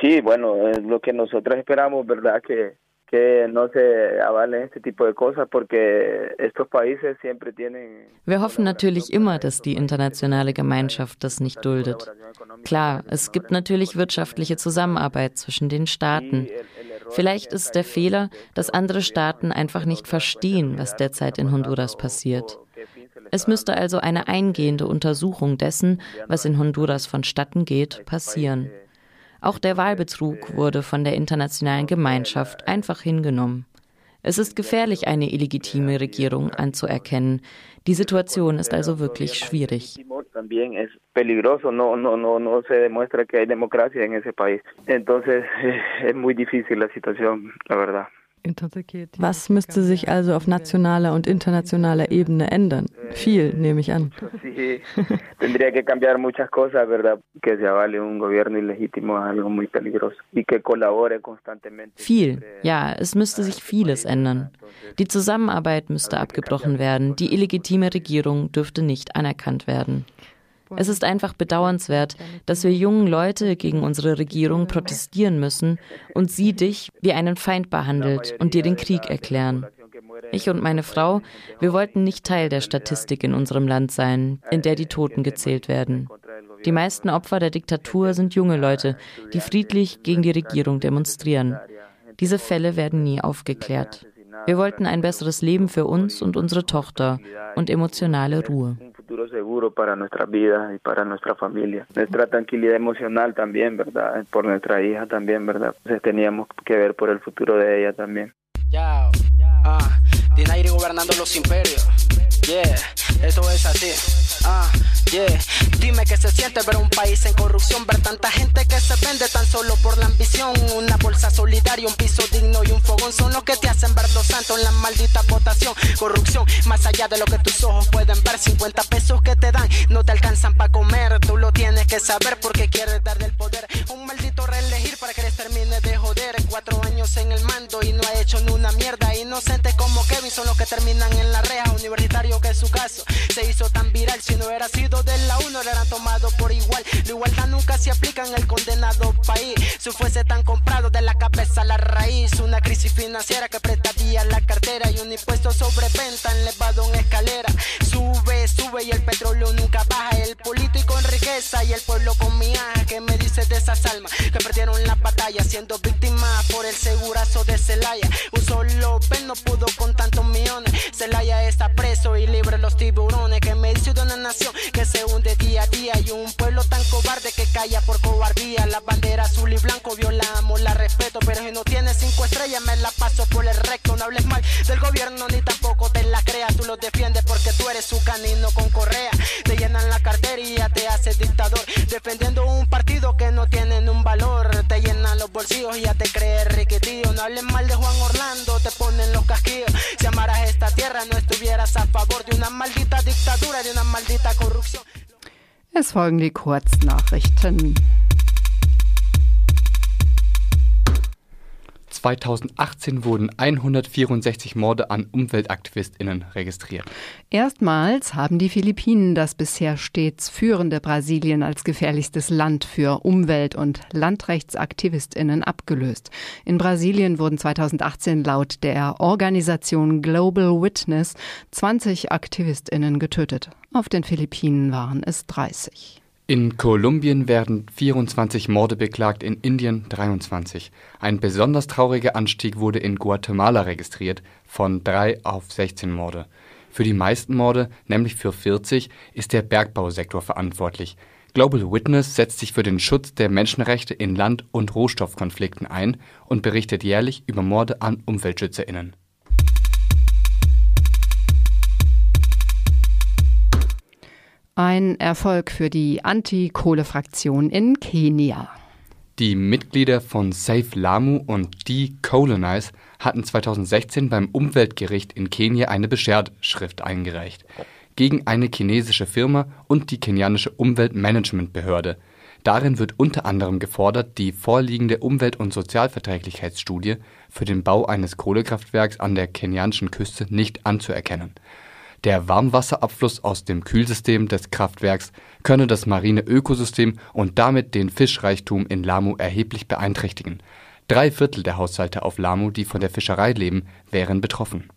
Sí, bueno, lo que nosotros esperamos, ¿verdad? Que que no se avalen este tipo de cosas porque estos países siempre tienen Wir hoffen natürlich immer, dass die internationale Gemeinschaft das nicht duldet. Klar, es gibt natürlich wirtschaftliche Zusammenarbeit zwischen den Staaten. Vielleicht ist der Fehler, dass andere Staaten einfach nicht verstehen, was derzeit in Honduras passiert. Es müsste also eine eingehende Untersuchung dessen, was in Honduras vonstatten geht, passieren. Auch der Wahlbetrug wurde von der internationalen Gemeinschaft einfach hingenommen. Es ist gefährlich, eine illegitime Regierung anzuerkennen. Die Situation ist also wirklich schwierig. <laughs> Was müsste sich also auf nationaler und internationaler Ebene ändern? Viel, nehme ich an. Tendría que cambiar muchas cosas, ¿verdad? Que se avale un gobierno ilegítimo es algo muy peligroso y que colabore constantemente. Viel, ja, es müsste sich vieles ändern. Die Zusammenarbeit müsste abgebrochen werden. Die illegitime Regierung dürfte nicht anerkannt werden. Es ist einfach bedauernswert, dass wir jungen Leute gegen unsere Regierung protestieren müssen und sie dich wie einen Feind behandelt und dir den Krieg erklären. Ich und meine Frau, wir wollten nicht Teil der Statistik in unserem Land sein, in der die Toten gezählt werden. Die meisten Opfer der Diktatur sind junge Leute, die friedlich gegen die Regierung demonstrieren. Diese Fälle werden nie aufgeklärt. Wir wollten ein besseres Leben für uns und unsere Tochter und emotionale Ruhe. futuro seguro para nuestras vidas y para nuestra familia. Nuestra tranquilidad emocional también, ¿verdad? Por nuestra hija también, ¿verdad? Entonces teníamos que ver por el futuro de ella también. Ya, ah, Dinairi gobernando los imperios. Yeah, eso es así. Ah, yeah. Dime que se siente ver un país en corrupción, ver tanta gente que se vende tan solo por la ambición. Una bolsa solidaria, un piso digno y un fogón son los que te hacen ver lo santo en la maldita votación. Corrupción, más allá de lo que tus ojos pueden ver, 50 pesos que te dan no te alcanzan para comer. Tú lo tienes que saber porque quieres darle el poder. Un maldito reelegir para que les termine de joder. En el mando y no ha hecho ni una mierda. Inocentes como Kevin son los que terminan en la reja. Universitario que su caso se hizo tan viral. Si no hubiera sido de la uno, le eran tomado por igual. La igualdad nunca se aplica en el condenado país. Si fuese tan comprado de la cabeza a la raíz, una crisis financiera que prestaría la cartera y un impuesto sobre venta elevado en escalera. Sube, sube y el petróleo nunca baja. El político en riqueza y el pueblo con miaja. ¿Qué me dices de esas almas que perdieron la siendo víctimas por el segurazo de Celaya? Un solo pen no pudo con tantos millones. Celaya está preso y libre los tiburones. Que me dice de una nación que se hunde día a día y un pueblo tan cobarde que calla por cobardía. La bandera azul y blanco violamos, la respeto, pero si no tienes cinco estrellas me la paso por el recto. No hables mal del gobierno ni tampoco te la creas. Tú los defiendes porque tú eres su canino con correa. Te llenan la ya te haces dictador. Defendiendo hablen mal de Juan Orlando, te ponen los casquillos. Si amaras esta tierra, no estuvieras a favor de una maldita dictadura, de una maldita corrupción. Es folgen die Kurznachrichten. 2018 wurden 164 Morde an UmweltaktivistInnen registriert. Erstmals haben die Philippinen das bisher stets führende Brasilien als gefährlichstes Land für Umwelt- und Landrechtsaktivistinnen abgelöst. In Brasilien wurden 2018 laut der Organisation Global Witness 20 Aktivistinnen getötet. Auf den Philippinen waren es 30. In Kolumbien werden 24 Morde beklagt, in Indien 23. Ein besonders trauriger Anstieg wurde in Guatemala registriert, von 3 auf 16 Morde. Für die meisten Morde, nämlich für 40, ist der Bergbausektor verantwortlich. Global Witness setzt sich für den Schutz der Menschenrechte in Land- und Rohstoffkonflikten ein und berichtet jährlich über Morde an UmweltschützerInnen. Ein Erfolg für die Anti-Kohle-Fraktion in Kenia. Die Mitglieder von Save Lamu und Decolonize hatten 2016 beim Umweltgericht in Kenia eine Beschwerdeschrift eingereicht gegen eine chinesische Firma und die kenianische Umweltmanagementbehörde. Darin wird unter anderem gefordert, die vorliegende Umwelt- und Sozialverträglichkeitsstudie für den Bau eines Kohlekraftwerks an der kenianischen Küste nicht anzuerkennen. Der Warmwasserabfluss aus dem Kühlsystem des Kraftwerks könne das marine Ökosystem und damit den Fischreichtum in Lamu erheblich beeinträchtigen. Drei Viertel der Haushalte auf Lamu, die von der Fischerei leben, wären betroffen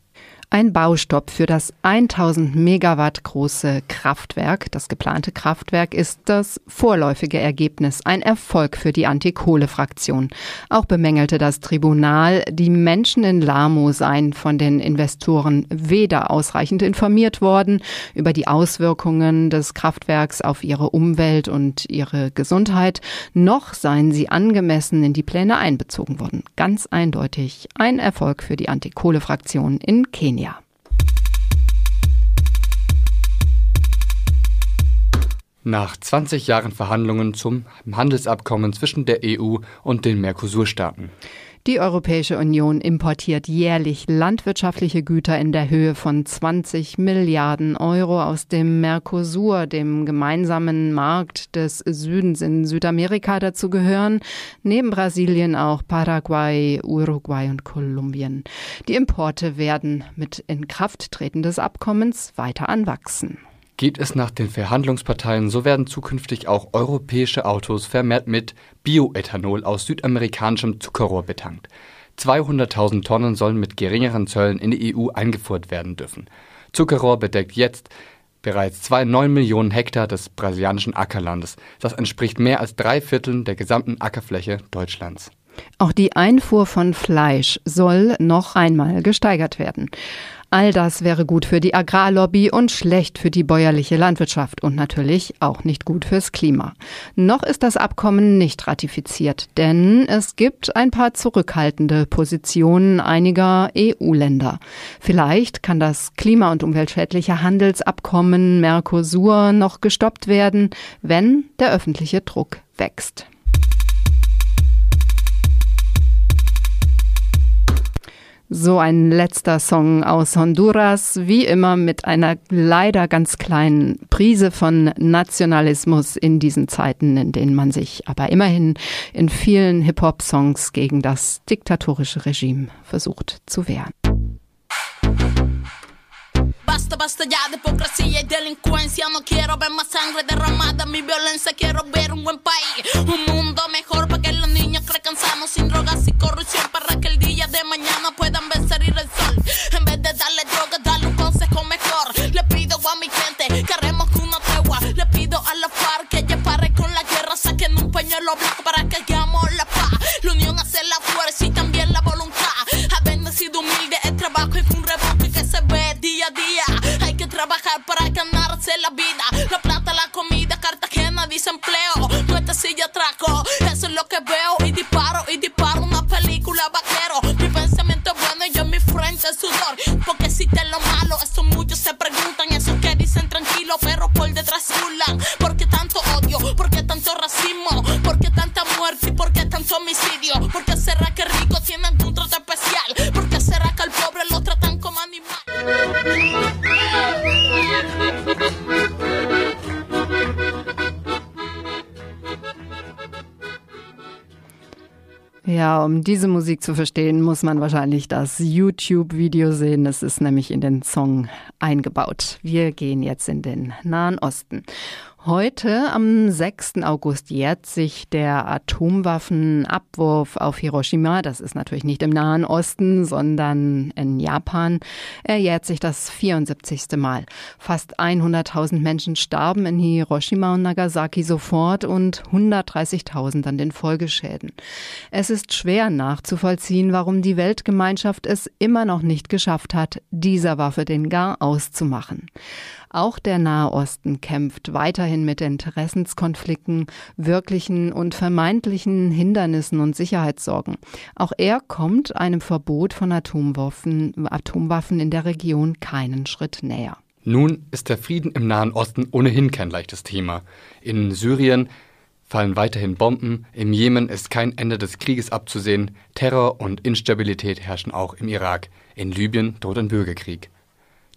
ein Baustopp für das 1000 Megawatt große Kraftwerk. Das geplante Kraftwerk ist das vorläufige Ergebnis, ein Erfolg für die Anti-Kohle-Fraktion. Auch bemängelte das Tribunal, die Menschen in Lamu seien von den Investoren weder ausreichend informiert worden über die Auswirkungen des Kraftwerks auf ihre Umwelt und ihre Gesundheit, noch seien sie angemessen in die Pläne einbezogen worden. Ganz eindeutig ein Erfolg für die Anti-Kohle-Fraktion in Kenia. Nach 20 Jahren Verhandlungen zum Handelsabkommen zwischen der EU und den Mercosur-Staaten. Die Europäische Union importiert jährlich landwirtschaftliche Güter in der Höhe von 20 Milliarden Euro aus dem Mercosur, dem gemeinsamen Markt des Südens in Südamerika. Dazu gehören neben Brasilien auch Paraguay, Uruguay und Kolumbien. Die Importe werden mit Inkrafttreten des Abkommens weiter anwachsen. Geht es nach den Verhandlungsparteien, so werden zukünftig auch europäische Autos vermehrt mit Bioethanol aus südamerikanischem Zuckerrohr betankt. 200.000 Tonnen sollen mit geringeren Zöllen in die EU eingeführt werden dürfen. Zuckerrohr bedeckt jetzt bereits 2,9 Millionen Hektar des brasilianischen Ackerlandes. Das entspricht mehr als drei Vierteln der gesamten Ackerfläche Deutschlands. Auch die Einfuhr von Fleisch soll noch einmal gesteigert werden. All das wäre gut für die Agrarlobby und schlecht für die bäuerliche Landwirtschaft und natürlich auch nicht gut fürs Klima. Noch ist das Abkommen nicht ratifiziert, denn es gibt ein paar zurückhaltende Positionen einiger EU-Länder. Vielleicht kann das klima- und umweltschädliche Handelsabkommen Mercosur noch gestoppt werden, wenn der öffentliche Druck wächst. So ein letzter Song aus Honduras, wie immer mit einer leider ganz kleinen Prise von Nationalismus in diesen Zeiten, in denen man sich aber immerhin in vielen Hip-Hop-Songs gegen das diktatorische Regime versucht zu wehren. Basta, basta ya de hipocresía y delincuencia. No quiero ver más sangre derramada, mi violencia. Quiero ver un buen país, un mundo mejor para que los niños crezcan sanos sin drogas y corrupción. Para que el día de mañana puedan vencer el sol. En vez de darle droga, darle un consejo mejor. Le pido a mi gente que haremos una tregua. Le pido a la FARC que ya pare con la guerra. Saquen un pañuelo blanco para que hagamos Um diese Musik zu verstehen, muss man wahrscheinlich das YouTube-Video sehen. Es ist nämlich in den Song eingebaut. Wir gehen jetzt in den Nahen Osten. Heute, am 6. August, jährt sich der Atomwaffenabwurf auf Hiroshima. Das ist natürlich nicht im Nahen Osten, sondern in Japan. Er jährt sich das 74. Mal. Fast 100.000 Menschen starben in Hiroshima und Nagasaki sofort und 130.000 an den Folgeschäden. Es ist schwer nachzuvollziehen, warum die Weltgemeinschaft es immer noch nicht geschafft hat, dieser Waffe den Gar auszumachen. Auch der Nahe Osten kämpft weiterhin mit Interessenskonflikten, wirklichen und vermeintlichen Hindernissen und Sicherheitssorgen. Auch er kommt einem Verbot von Atomwaffen, Atomwaffen in der Region keinen Schritt näher. Nun ist der Frieden im Nahen Osten ohnehin kein leichtes Thema. In Syrien fallen weiterhin Bomben, im Jemen ist kein Ende des Krieges abzusehen, Terror und Instabilität herrschen auch im Irak, in Libyen droht ein Bürgerkrieg.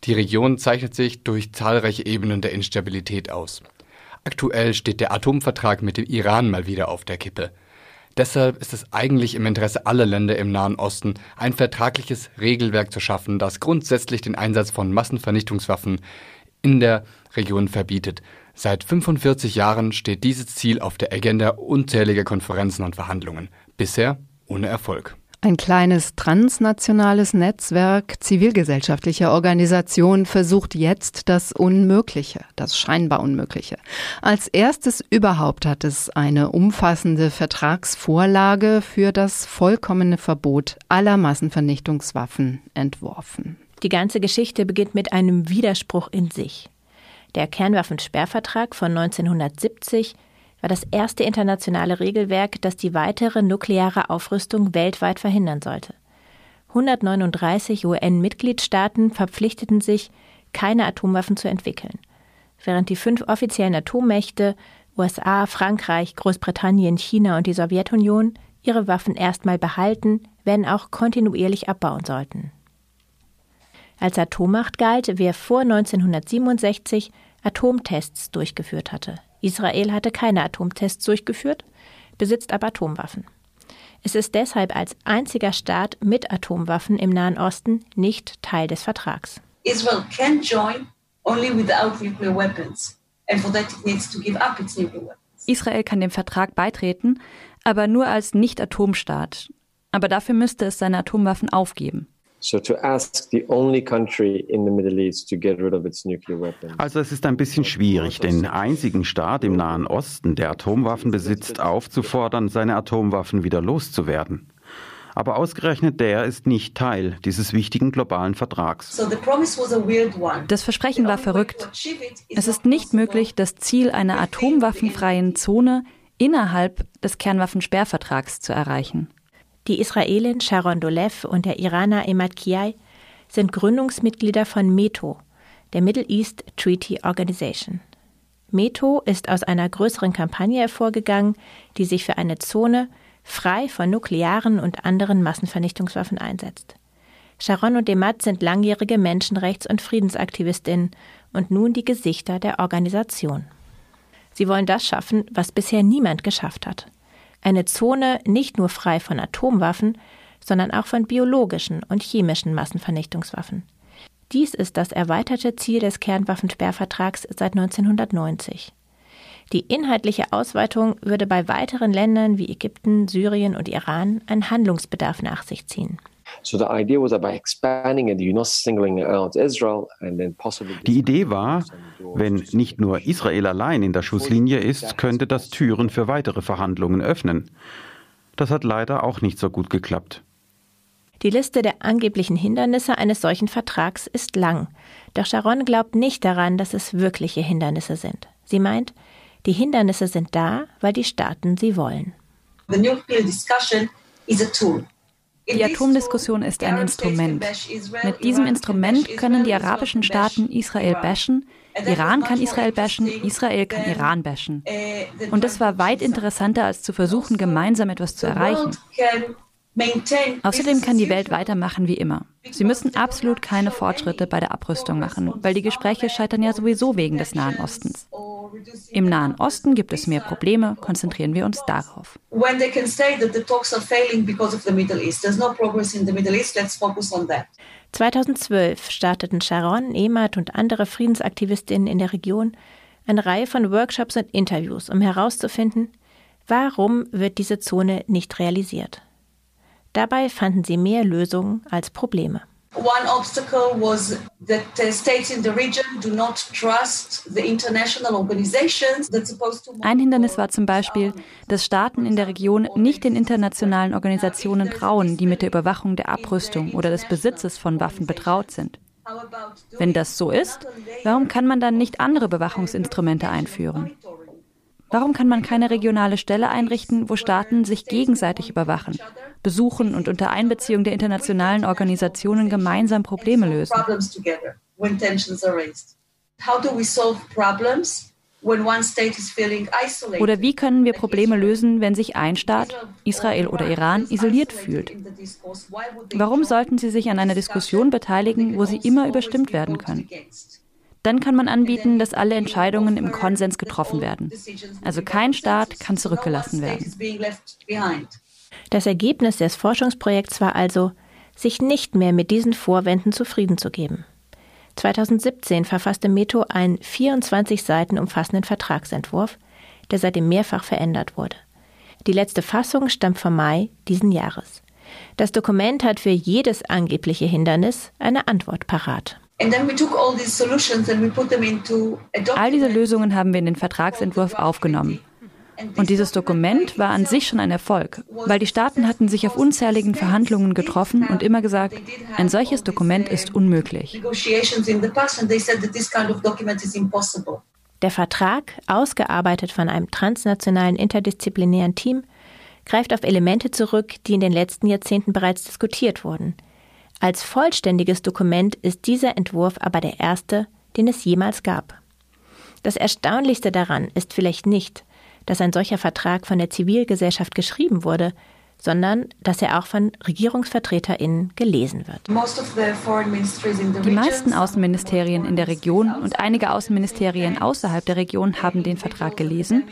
Die Region zeichnet sich durch zahlreiche Ebenen der Instabilität aus. Aktuell steht der Atomvertrag mit dem Iran mal wieder auf der Kippe. Deshalb ist es eigentlich im Interesse aller Länder im Nahen Osten, ein vertragliches Regelwerk zu schaffen, das grundsätzlich den Einsatz von Massenvernichtungswaffen in der Region verbietet. Seit 45 Jahren steht dieses Ziel auf der Agenda unzähliger Konferenzen und Verhandlungen. Bisher ohne Erfolg. Ein kleines transnationales Netzwerk zivilgesellschaftlicher Organisationen versucht jetzt das Unmögliche, das scheinbar Unmögliche. Als erstes überhaupt hat es eine umfassende Vertragsvorlage für das vollkommene Verbot aller Massenvernichtungswaffen entworfen. Die ganze Geschichte beginnt mit einem Widerspruch in sich. Der Kernwaffensperrvertrag von 1970 war das erste internationale Regelwerk, das die weitere nukleare Aufrüstung weltweit verhindern sollte. 139 UN-Mitgliedstaaten verpflichteten sich, keine Atomwaffen zu entwickeln, während die fünf offiziellen Atommächte USA, Frankreich, Großbritannien, China und die Sowjetunion ihre Waffen erstmal behalten, wenn auch kontinuierlich abbauen sollten. Als Atommacht galt, wer vor 1967 Atomtests durchgeführt hatte. Israel hatte keine Atomtests durchgeführt, besitzt aber Atomwaffen. Es ist deshalb als einziger Staat mit Atomwaffen im Nahen Osten nicht Teil des Vertrags. Israel can join only without nuclear weapons. And for that it needs to give up its nuclear weapons. Israel kann dem Vertrag beitreten, aber nur als Nicht-Atomstaat. Aber dafür müsste es seine Atomwaffen aufgeben. Also es ist ein bisschen schwierig, den einzigen Staat im Nahen Osten, der Atomwaffen besitzt, aufzufordern, seine Atomwaffen wieder loszuwerden. Aber ausgerechnet der ist nicht Teil dieses wichtigen globalen Vertrags. Das Versprechen war verrückt. Es ist nicht möglich, das Ziel einer atomwaffenfreien Zone innerhalb des Kernwaffensperrvertrags zu erreichen. Die Israelin Sharon Dolev und der Iraner Emad Kiai sind Gründungsmitglieder von METO, der Middle East Treaty Organization. METO ist aus einer größeren Kampagne hervorgegangen, die sich für eine Zone frei von nuklearen und anderen Massenvernichtungswaffen einsetzt. Sharon und Demat sind langjährige Menschenrechts- und Friedensaktivistinnen und nun die Gesichter der Organisation. Sie wollen das schaffen, was bisher niemand geschafft hat. Eine Zone nicht nur frei von Atomwaffen, sondern auch von biologischen und chemischen Massenvernichtungswaffen. Dies ist das erweiterte Ziel des Kernwaffensperrvertrags seit 1990. Die inhaltliche Ausweitung würde bei weiteren Ländern wie Ägypten, Syrien und Iran einen Handlungsbedarf nach sich ziehen. Die Idee war, wenn nicht nur Israel allein in der Schusslinie ist, könnte das Türen für weitere Verhandlungen öffnen. Das hat leider auch nicht so gut geklappt. Die Liste der angeblichen Hindernisse eines solchen Vertrags ist lang. Doch Sharon glaubt nicht daran, dass es wirkliche Hindernisse sind. Sie meint, die Hindernisse sind da, weil die Staaten sie wollen. The nuclear discussion is a tool. Die Atomdiskussion ist ein Instrument. Mit diesem Instrument können die arabischen Staaten Israel bashen, Iran kann Israel bashen, Israel kann Iran bashen. Und das war weit interessanter, als zu versuchen, gemeinsam etwas zu erreichen. Außerdem kann die Welt weitermachen wie immer. Sie müssen absolut keine Fortschritte bei der Abrüstung machen, weil die Gespräche scheitern ja sowieso wegen des Nahen Ostens. Im Nahen Osten gibt es mehr Probleme, konzentrieren wir uns darauf. 2012 starteten Sharon, Emat und andere Friedensaktivistinnen in der Region eine Reihe von Workshops und Interviews, um herauszufinden, warum wird diese Zone nicht realisiert. Dabei fanden sie mehr Lösungen als Probleme. One obstacle was that states in the region do not trust the international organizations that's supposed to Ein Hindernis war zum Beispiel, dass Staaten in der Region nicht den internationalen Organisationen trauen, die mit der Überwachung der Abrüstung oder des Besitzes von Waffen betraut sind. Wenn das so ist, warum kann man dann nicht andere Bewachungsinstrumente einführen? Warum kann man keine regionale Stelle einrichten, wo Staaten sich gegenseitig überwachen, besuchen und unter Einbeziehung der internationalen Organisationen gemeinsam Probleme lösen? Oder wie können wir Probleme lösen, wenn sich ein Staat, Israel oder Iran, isoliert fühlt? Warum sollten sie sich an einer Diskussion beteiligen, wo sie immer überstimmt werden können? Dann kann man anbieten, dass alle Entscheidungen im Konsens getroffen werden. Also kein Staat kann zurückgelassen werden. Das Ergebnis des Forschungsprojekts war also, sich nicht mehr mit diesen Vorwänden zufrieden zu geben. 2017 verfasste Meto einen 24 Seiten umfassenden Vertragsentwurf, der seitdem mehrfach verändert wurde. Die letzte Fassung stammt vom Mai diesen Jahres. Das Dokument hat für jedes angebliche Hindernis eine Antwort parat. All diese Lösungen haben wir in den Vertragsentwurf aufgenommen. Und dieses Dokument war an sich schon ein Erfolg, weil die Staaten hatten sich auf unzähligen Verhandlungen getroffen und immer gesagt, ein solches Dokument ist unmöglich. Der Vertrag, ausgearbeitet von einem transnationalen interdisziplinären Team, greift auf Elemente zurück, die in den letzten Jahrzehnten bereits diskutiert wurden. Als vollständiges Dokument ist dieser Entwurf aber der erste, den es jemals gab. Das Erstaunlichste daran ist vielleicht nicht, dass ein solcher Vertrag von der Zivilgesellschaft geschrieben wurde, sondern dass er auch von Regierungsvertreterinnen gelesen wird. Die meisten Außenministerien in der Region und einige Außenministerien außerhalb der Region haben den Vertrag gelesen.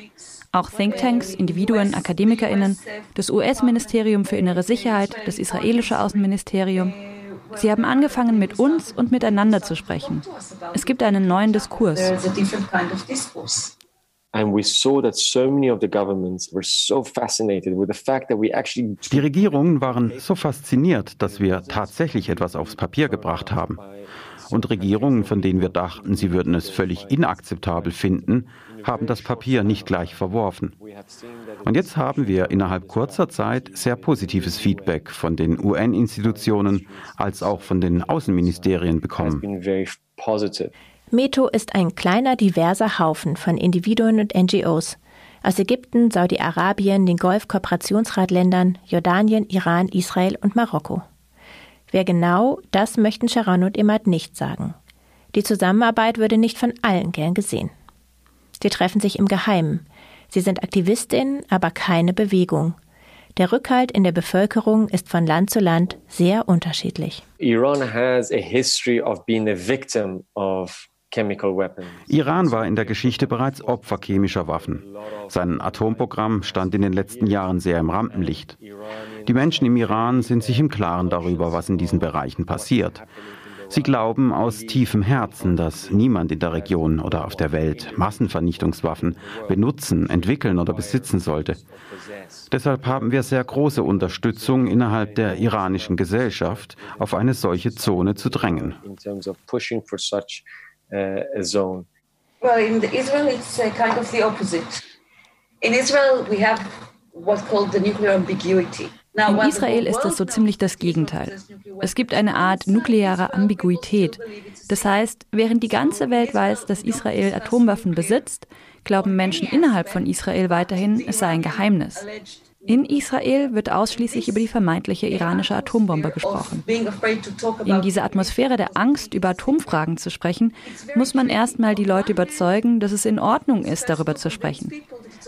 Auch Thinktanks, Individuen, Akademikerinnen, das US-Ministerium für innere Sicherheit, das israelische Außenministerium. Sie haben angefangen, mit uns und miteinander zu sprechen. Es gibt einen neuen Diskurs. Die Regierungen waren so fasziniert, dass wir tatsächlich etwas aufs Papier gebracht haben. Und Regierungen, von denen wir dachten, sie würden es völlig inakzeptabel finden, haben das Papier nicht gleich verworfen. Und jetzt haben wir innerhalb kurzer Zeit sehr positives Feedback von den UN-Institutionen als auch von den Außenministerien bekommen. Meto ist ein kleiner, diverser Haufen von Individuen und NGOs aus Ägypten, Saudi-Arabien, den Golf-Kooperationsratländern, Jordanien, Iran, Israel und Marokko. Wer genau, das möchten Sharon und Imad nicht sagen. Die Zusammenarbeit würde nicht von allen gern gesehen. Sie treffen sich im Geheimen. Sie sind Aktivistinnen, aber keine Bewegung. Der Rückhalt in der Bevölkerung ist von Land zu Land sehr unterschiedlich. Iran has a history of being a victim of Iran war in der Geschichte bereits Opfer chemischer Waffen. Sein Atomprogramm stand in den letzten Jahren sehr im Rampenlicht. Die Menschen im Iran sind sich im Klaren darüber, was in diesen Bereichen passiert. Sie glauben aus tiefem Herzen, dass niemand in der Region oder auf der Welt Massenvernichtungswaffen benutzen, entwickeln oder besitzen sollte. Deshalb haben wir sehr große Unterstützung innerhalb der iranischen Gesellschaft, auf eine solche Zone zu drängen. Well, in Israel it's kind of the opposite. In Israel we have what's called the nuclear ambiguity. In Israel ist das so ziemlich das Gegenteil. Es gibt eine Art nukleare Ambiguität. Das heißt, während die ganze Welt weiß, dass Israel Atomwaffen besitzt, glauben Menschen innerhalb von Israel weiterhin, es sei ein Geheimnis. In Israel wird ausschließlich über die vermeintliche iranische Atombombe gesprochen. In dieser Atmosphäre der Angst, über Atomfragen zu sprechen, muss man erstmal die Leute überzeugen, dass es in Ordnung ist, darüber zu sprechen.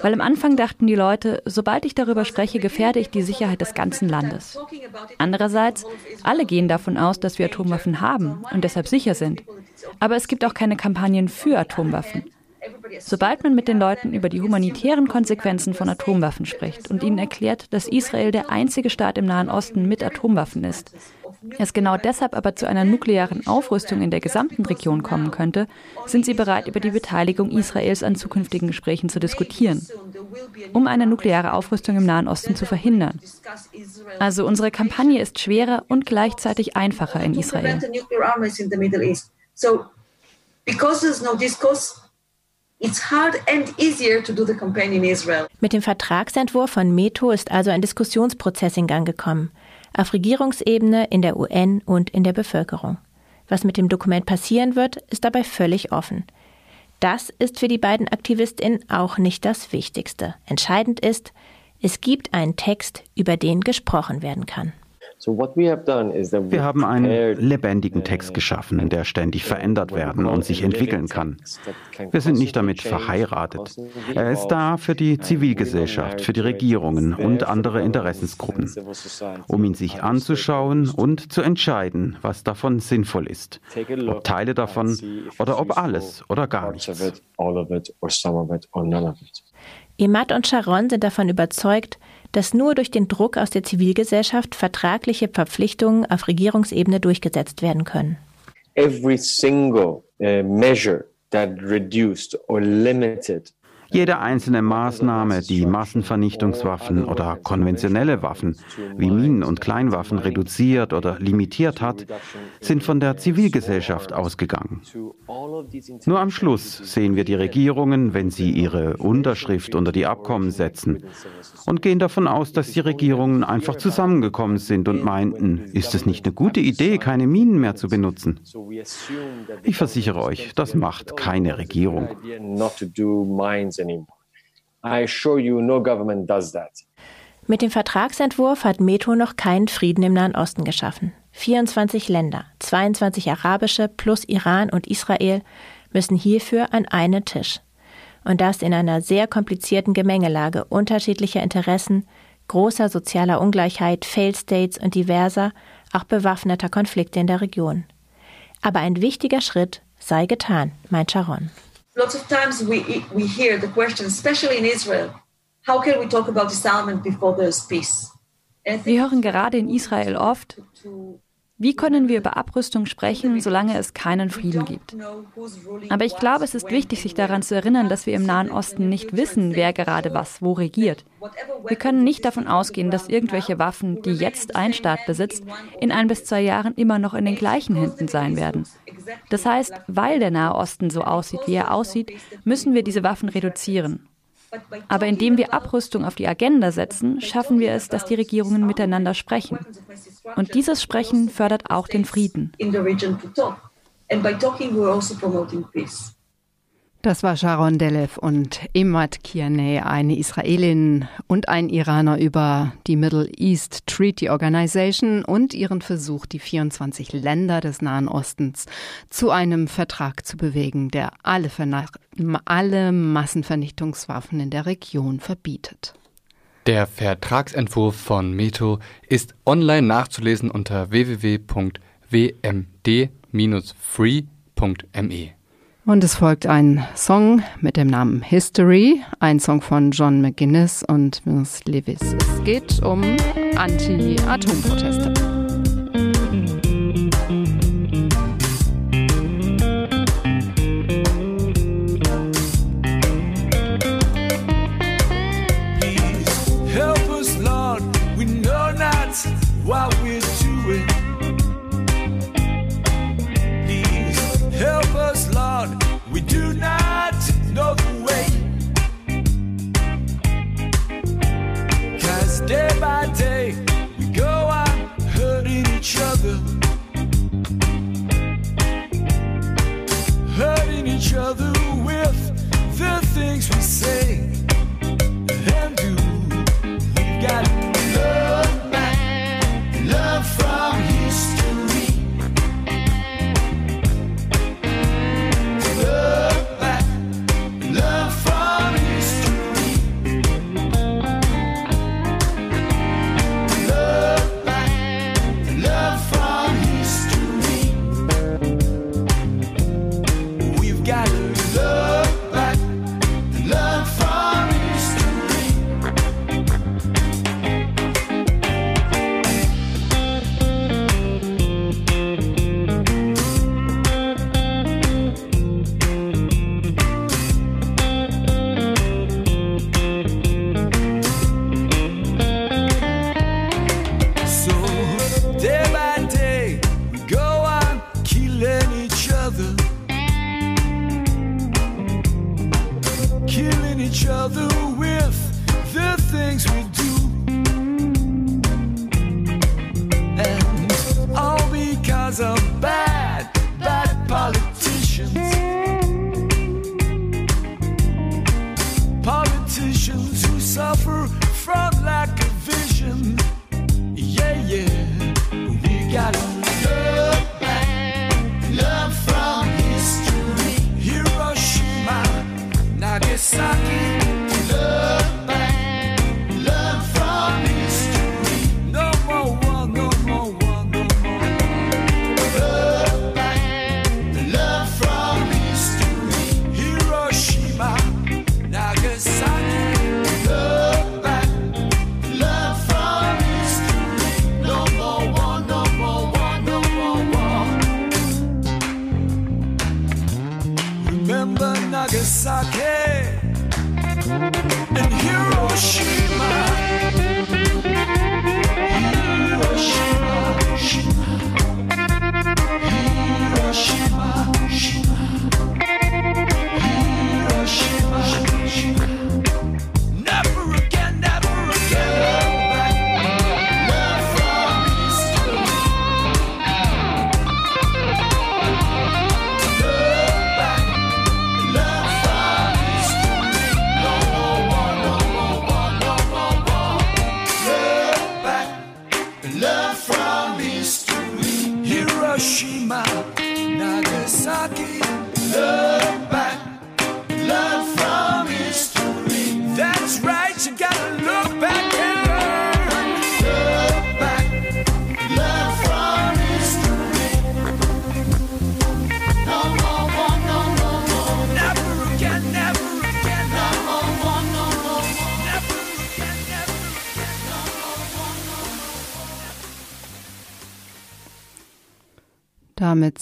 Weil am Anfang dachten die Leute, sobald ich darüber spreche, gefährde ich die Sicherheit des ganzen Landes. Andererseits, alle gehen davon aus, dass wir Atomwaffen haben und deshalb sicher sind. Aber es gibt auch keine Kampagnen für Atomwaffen. Sobald man mit den Leuten über die humanitären Konsequenzen von Atomwaffen spricht und ihnen erklärt, dass Israel der einzige Staat im Nahen Osten mit Atomwaffen ist, es genau deshalb aber zu einer nuklearen Aufrüstung in der gesamten Region kommen könnte, sind sie bereit, über die Beteiligung Israels an zukünftigen Gesprächen zu diskutieren, um eine nukleare Aufrüstung im Nahen Osten zu verhindern. Also unsere Kampagne ist schwerer und gleichzeitig einfacher in Israel. because there's no discourse mit dem Vertragsentwurf von Meto ist also ein Diskussionsprozess in Gang gekommen, auf Regierungsebene, in der UN und in der Bevölkerung. Was mit dem Dokument passieren wird, ist dabei völlig offen. Das ist für die beiden Aktivistinnen auch nicht das Wichtigste. Entscheidend ist, es gibt einen Text, über den gesprochen werden kann. Wir haben einen lebendigen Text geschaffen, der ständig verändert werden und sich entwickeln kann. Wir sind nicht damit verheiratet. Er ist da für die Zivilgesellschaft, für die Regierungen und andere Interessensgruppen, um ihn sich anzuschauen und zu entscheiden, was davon sinnvoll ist. Ob Teile davon oder ob alles oder gar nichts. Emad und Sharon sind davon überzeugt, dass nur durch den Druck aus der Zivilgesellschaft vertragliche Verpflichtungen auf Regierungsebene durchgesetzt werden können. Every single uh, measure that reduced or limited jede einzelne Maßnahme, die Massenvernichtungswaffen oder konventionelle Waffen wie Minen und Kleinwaffen reduziert oder limitiert hat, sind von der Zivilgesellschaft ausgegangen. Nur am Schluss sehen wir die Regierungen, wenn sie ihre Unterschrift unter die Abkommen setzen und gehen davon aus, dass die Regierungen einfach zusammengekommen sind und meinten, ist es nicht eine gute Idee, keine Minen mehr zu benutzen? Ich versichere euch, das macht keine Regierung. Mit dem Vertragsentwurf hat Meto noch keinen Frieden im Nahen Osten geschaffen. 24 Länder, 22 arabische plus Iran und Israel müssen hierfür an einen Tisch und das in einer sehr komplizierten Gemengelage unterschiedlicher Interessen, großer sozialer Ungleichheit, Failed States und diverser, auch bewaffneter Konflikte in der Region. Aber ein wichtiger Schritt sei getan, meint Sharon. Lots of times we, we hear the question, especially in Israel, how can we talk about disarmament before there's peace? Wir hören gerade in Israel oft, wie können wir über Abrüstung sprechen, solange es keinen Frieden gibt? Aber ich glaube, es ist wichtig, sich daran zu erinnern, dass wir im Nahen Osten nicht wissen, wer gerade was wo regiert. Wir können nicht davon ausgehen, dass irgendwelche Waffen, die jetzt ein Staat besitzt, in ein bis zwei Jahren immer noch in den gleichen Händen sein werden. Das heißt, weil der Nahe Osten so aussieht, wie er aussieht, müssen wir diese Waffen reduzieren. Aber indem wir Abrüstung auf die Agenda setzen, schaffen wir es, dass die Regierungen miteinander sprechen. Und dieses Sprechen fördert auch den Frieden. Das war Sharon Delev und Emad Kianeh, eine Israelin und ein Iraner über die Middle East Treaty Organization und ihren Versuch, die 24 Länder des Nahen Ostens zu einem Vertrag zu bewegen, der alle, alle Massenvernichtungswaffen in der Region verbietet. Der Vertragsentwurf von Meto ist online nachzulesen unter www.wmd-free.me. Und es folgt ein Song mit dem Namen History, ein Song von John McGuinness und Miss Lewis. Es geht um Anti-Atom-Proteste. what we're Lord. We do not know the way. Cause day by day we go on hurting each other. Hurting each other with the things we say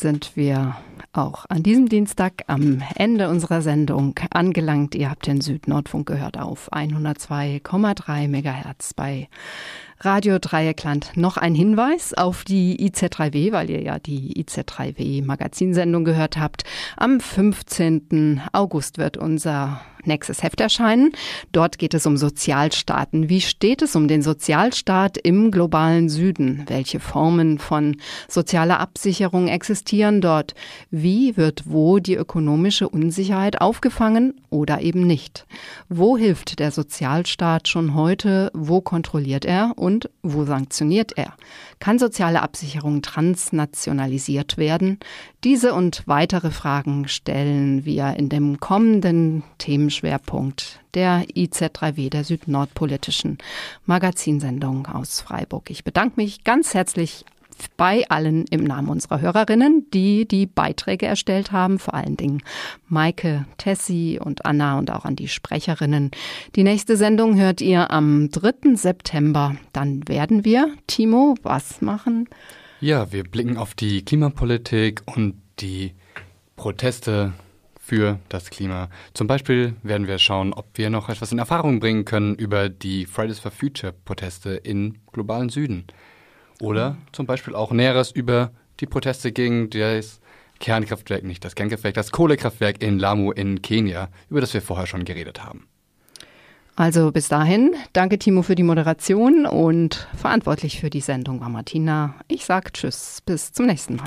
sind wir auch an diesem Dienstag am Ende unserer Sendung angelangt. Ihr habt den Südnordfunk gehört auf 102,3 Megahertz bei Radio Dreieckland. Noch ein Hinweis auf die IZ3W, weil ihr ja die IZ3W Magazinsendung gehört habt. Am 15. August wird unser nächstes Heft erscheinen. Dort geht es um Sozialstaaten. Wie steht es um den Sozialstaat im globalen Süden? Welche Formen von sozialer Absicherung existieren dort? Wie wird wo die ökonomische Unsicherheit aufgefangen oder eben nicht? Wo hilft der Sozialstaat schon heute? Wo kontrolliert er und wo sanktioniert er? Kann soziale Absicherung transnationalisiert werden? Diese und weitere Fragen stellen wir in dem kommenden Themenschwerpunkt der IZ3W, der südnordpolitischen Magazinsendung aus Freiburg. Ich bedanke mich ganz herzlich bei allen im Namen unserer Hörerinnen, die die Beiträge erstellt haben, vor allen Dingen Maike, Tessie und Anna und auch an die Sprecherinnen. Die nächste Sendung hört ihr am 3. September. Dann werden wir, Timo, was machen? Ja, wir blicken auf die Klimapolitik und die Proteste für das Klima. Zum Beispiel werden wir schauen, ob wir noch etwas in Erfahrung bringen können über die Fridays for Future Proteste im globalen Süden. Oder zum Beispiel auch Näheres über die Proteste gegen das Kernkraftwerk, nicht das Kernkraftwerk, das Kohlekraftwerk in Lamu in Kenia, über das wir vorher schon geredet haben. Also bis dahin, danke Timo für die Moderation und verantwortlich für die Sendung war Martina. Ich sage Tschüss, bis zum nächsten Mal.